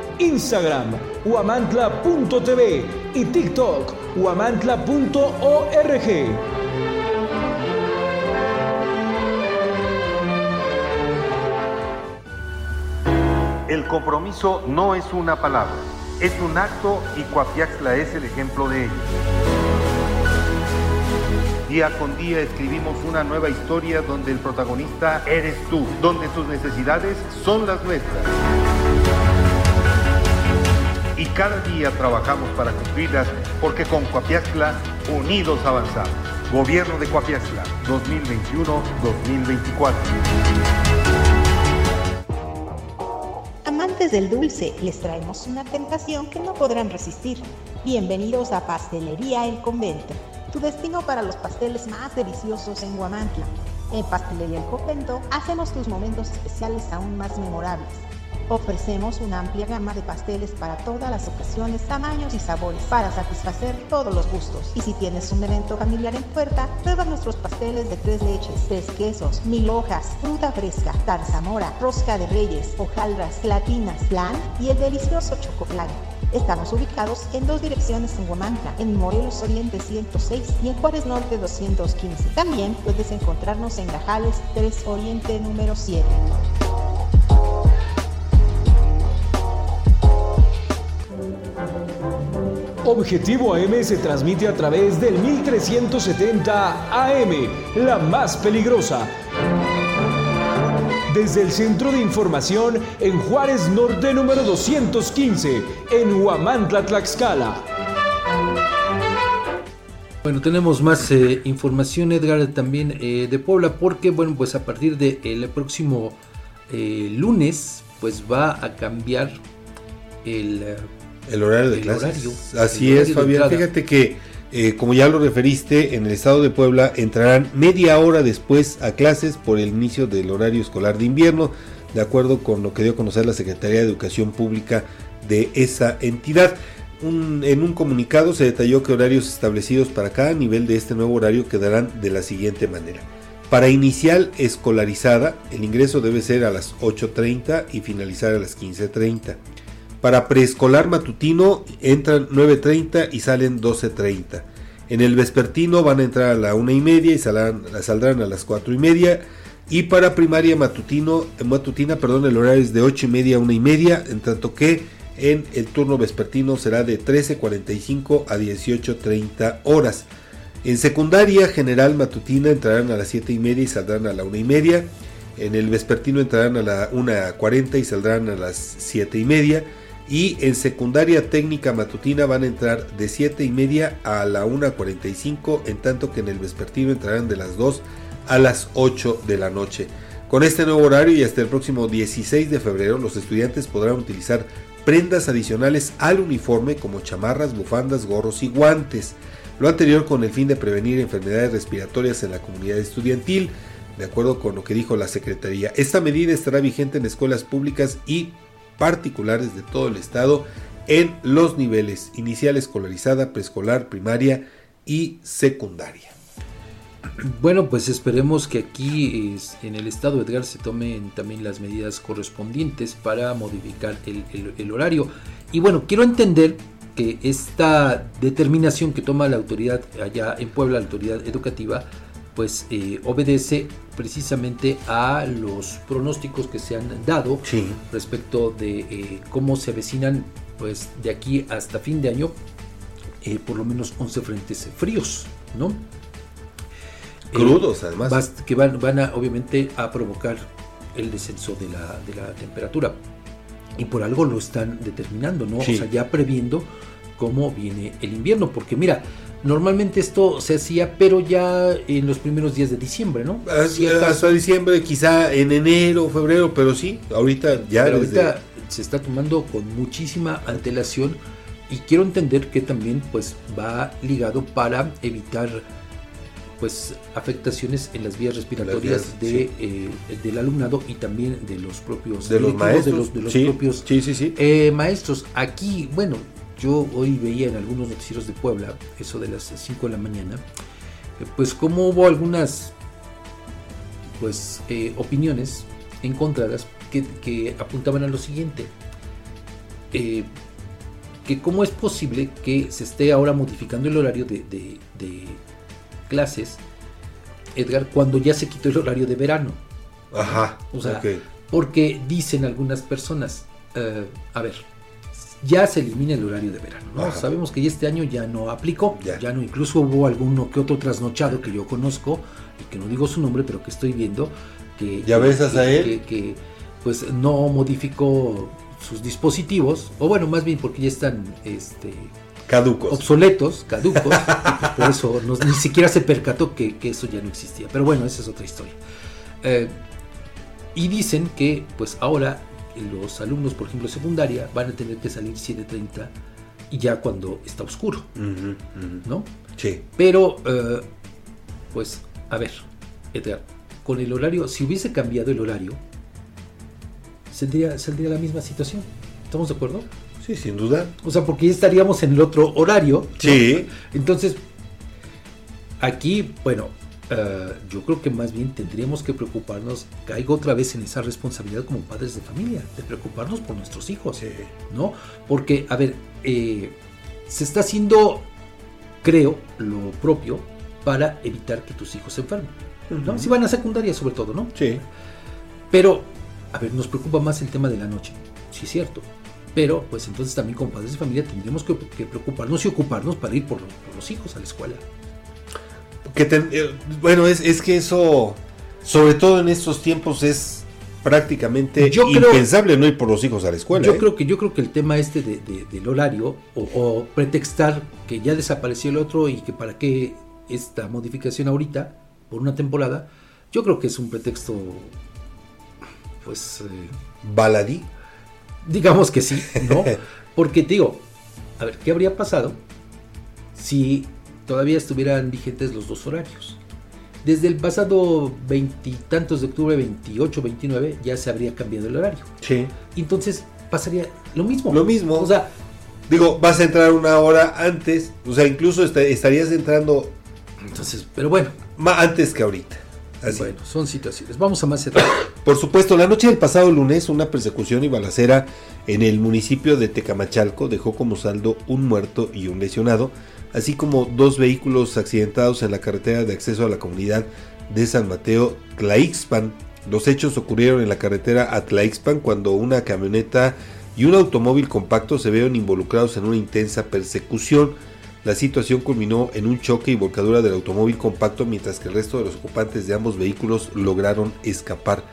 Instagram, huamantla.tv y TikTok, huamantla.org. El compromiso no es una palabra, es un acto y Coapiaxla es el ejemplo de ello. Día con día escribimos una nueva historia donde el protagonista eres tú, donde tus necesidades son las nuestras. Y cada día trabajamos para cumplirlas porque con Coapiaxla unidos avanzamos. Gobierno de Coapiaxla 2021-2024. Amantes del dulce, les traemos una tentación que no podrán resistir. Bienvenidos a Pastelería El Convento, tu destino para los pasteles más deliciosos en Guamantla. En Pastelería El Convento hacemos tus momentos especiales aún más memorables. Ofrecemos una amplia gama de pasteles para todas las ocasiones, tamaños y sabores para satisfacer todos los gustos. Y si tienes un evento familiar en puerta, prueba nuestros pasteles de tres leches, tres quesos, mil hojas, fruta fresca, tarzamora, rosca de reyes, hojaldras, platinas, flan y el delicioso chocoplan. Estamos ubicados en dos direcciones en Huamantla, en Morelos Oriente 106 y en Juárez Norte 215. También puedes encontrarnos en Gajales 3 Oriente número 7. Objetivo AM se transmite a través del 1370 AM, la más peligrosa. Desde el Centro de Información en Juárez Norte número 215, en Huamantla, Tlaxcala. Bueno, tenemos más eh, información, Edgar, también eh, de Puebla, porque, bueno, pues a partir del próximo eh, lunes, pues va a cambiar el el horario de clases. Así es, Fabián. Fíjate que, eh, como ya lo referiste, en el estado de Puebla entrarán media hora después a clases por el inicio del horario escolar de invierno, de acuerdo con lo que dio a conocer la Secretaría de Educación Pública de esa entidad. en un comunicado se detalló que horarios establecidos para cada nivel de este nuevo horario quedarán de la siguiente manera. Para inicial escolarizada, el ingreso debe ser a las 8.30 y finalizar a las 15.30. Para preescolar matutino entran 9.30 y salen 12.30. En el vespertino van a entrar a la una y media y saldrán, a las 4 y media. Y para primaria matutino, matutina, perdón, el horario es de 8 y media a 1 y media, en tanto que en el turno vespertino será de 13.45 a 18.30 horas. En secundaria general matutina entrarán a las 7 y media y saldrán a la 1 y media. En el vespertino entrarán a la 1.40 y saldrán a las 7 y media y en secundaria técnica matutina van a entrar de 7 y media a la 1.45, en tanto que en el vespertino entrarán de las 2 a las 8 de la noche. Con este nuevo horario y hasta el próximo 16 de febrero, los estudiantes podrán utilizar prendas adicionales al uniforme como chamarras, bufandas, gorros y guantes. Lo anterior con el fin de prevenir enfermedades respiratorias en la comunidad estudiantil, de acuerdo con lo que dijo la Secretaría. Esta medida estará vigente en escuelas públicas y particulares de todo el estado en los niveles inicial escolarizada, preescolar, primaria y secundaria. Bueno, pues esperemos que aquí en el estado Edgar se tomen también las medidas correspondientes para modificar el, horario. Y bueno, quiero entender que esta determinación que toma la autoridad allá en Puebla, la autoridad educativa, pues eh, obedece precisamente a los pronósticos que se han dado respecto de eh, cómo se avecinan pues de aquí hasta fin de año eh, por lo menos 11 frentes fríos, ¿no? Crudos además. Que van, van a, obviamente a provocar el descenso de la, de la temperatura. Y por algo lo están determinando, ¿no? O sea, ya previendo cómo viene el invierno. Porque mira, Normalmente esto se hacía, pero ya en los primeros días de diciembre, ¿no? Hasta diciembre, quizá en enero, febrero, pero sí, ahorita ya. Pero ahorita se está tomando con muchísima antelación y quiero entender que también pues va ligado para evitar pues afectaciones en las vías respiratorias de, eh, del alumnado y también de los propios de los maestros de los, propios eh, maestros aquí bueno yo hoy veía en algunos noticieros de Puebla, eso de las 5 de la mañana, eh, pues como hubo algunas pues eh, opiniones encontradas que, apuntaban a lo siguiente. Eh, que cómo es posible que se esté ahora modificando el horario de, clases, Edgar, cuando ya se quitó el horario de verano. Ajá. O sea, porque dicen algunas personas, a ver, ya se elimina el horario de verano. ¿no? Sabemos que este año ya no aplicó, ya. no, incluso hubo alguno que otro trasnochado que yo conozco y que no digo su nombre, pero que estoy viendo que ya besas a él que, pues no modificó sus dispositivos o bueno más bien porque ya están este caducos obsoletos caducos pues, por eso ni siquiera se percató que, eso ya no existía pero bueno esa es otra historia eh, y dicen que pues ahora los alumnos, por ejemplo, secundaria, van a tener que salir 7.30 y ya cuando está oscuro, ¿no? Sí. Pero, eh, pues, a ver, Edgar, con el horario, si hubiese cambiado el horario, saldría, saldría la misma situación. ¿Estamos de acuerdo? Sí, sin duda. O sea, porque ya estaríamos en el otro horario. ¿no? Sí. Entonces, aquí, bueno, yo creo que más bien tendríamos que preocuparnos, caigo otra vez en esa responsabilidad como padres de familia, de preocuparnos por nuestros hijos, ¿no? Porque, a ver, eh, se está haciendo, creo, lo propio para evitar que tus hijos se enfermen. Si van a secundaria sobre todo, ¿no? Sí. Pero, a ver, nos preocupa más el tema de la noche, sí es cierto. Pero, pues entonces también como padres de familia tendríamos que, que preocuparnos y ocuparnos para ir por, por los hijos a la escuela. Que eh, bueno, es, es que eso, sobre todo en estos tiempos, es prácticamente Yo creo- impensable no ir por los hijos a la escuela. Yo ¿eh? creo que yo creo que el tema este de- de- del horario o, o pretextar que ya desapareció el otro y que para qué esta modificación ahorita por una temporada, yo creo que es un pretexto, pues, eh, baladí. Digamos que sí, ¿no? Porque te digo, a ver, ¿qué habría pasado si todavía estuvieran vigentes los dos horarios? Desde el pasado veintitantos de octubre, 28, 29, ya se habría cambiado el horario. Sí. Entonces pasaría lo mismo. Lo mismo. O sea, Digo, vas a entrar una hora antes, o sea, incluso est- estarías entrando. Entonces, pero bueno. Más antes que ahorita. Así. Bueno, son situaciones. Vamos a más. Por supuesto, la noche del pasado lunes, una persecución y balacera en el municipio de Tecamachalco dejó como saldo un muerto y un lesionado, así como dos vehículos accidentados en la carretera de acceso a la comunidad de San Mateo Tlaixpan. Los hechos ocurrieron en la carretera a Tlaixpan cuando una camioneta y un automóvil compacto se vieron involucrados en una intensa persecución. La situación culminó en un choque y volcadura del automóvil compacto mientras que el resto de los ocupantes de ambos vehículos lograron escapar.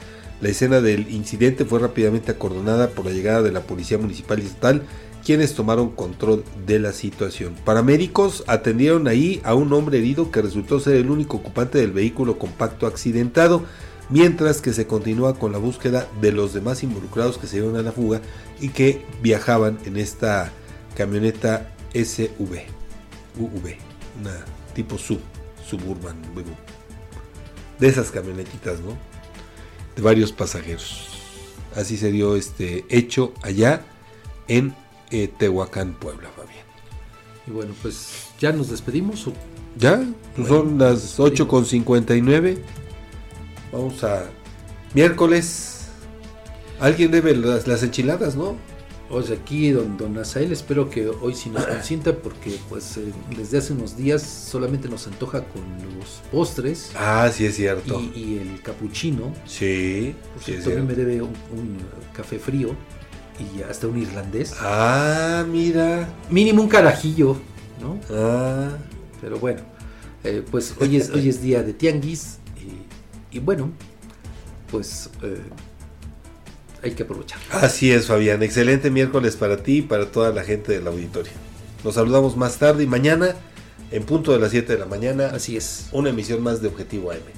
La escena del incidente fue rápidamente acordonada por la llegada de la Policía Municipal y Estatal, quienes tomaron control de la situación. Paramédicos atendieron ahí a un hombre herido que resultó ser el único ocupante del vehículo compacto accidentado, mientras que se continúa con la búsqueda de los demás involucrados que se dieron a la fuga y que viajaban en esta camioneta SV. UV, una tipo sub, suburban, de esas camionetitas, ¿no? De varios pasajeros. Así se dio este hecho allá en eh, Tehuacán, Puebla, Fabián. Y bueno, pues ya nos despedimos. ¿o? ¿Ya? Pues son las 8.59. Vamos a miércoles. Alguien debe las, las enchiladas, ¿no? O sea, aquí don, don Azael, espero que hoy sí nos consienta porque pues eh, desde hace unos días solamente nos antoja con los postres. Ah, sí es cierto. Y, y el capuchino. Sí, Por sí es cierto, mí me debe un, un café frío y hasta un irlandés. Ah, mira. Mínimo un carajillo, ¿no? Ah. Pero bueno, eh, pues hoy es, hoy es día de tianguis y, y bueno, pues eh, hay que aprovechar. Así es, Fabián. Excelente miércoles para ti y para toda la gente del auditorio. Nos saludamos más tarde y mañana, en punto de las 7 de la mañana. Así es. Una emisión más de Objetivo AM.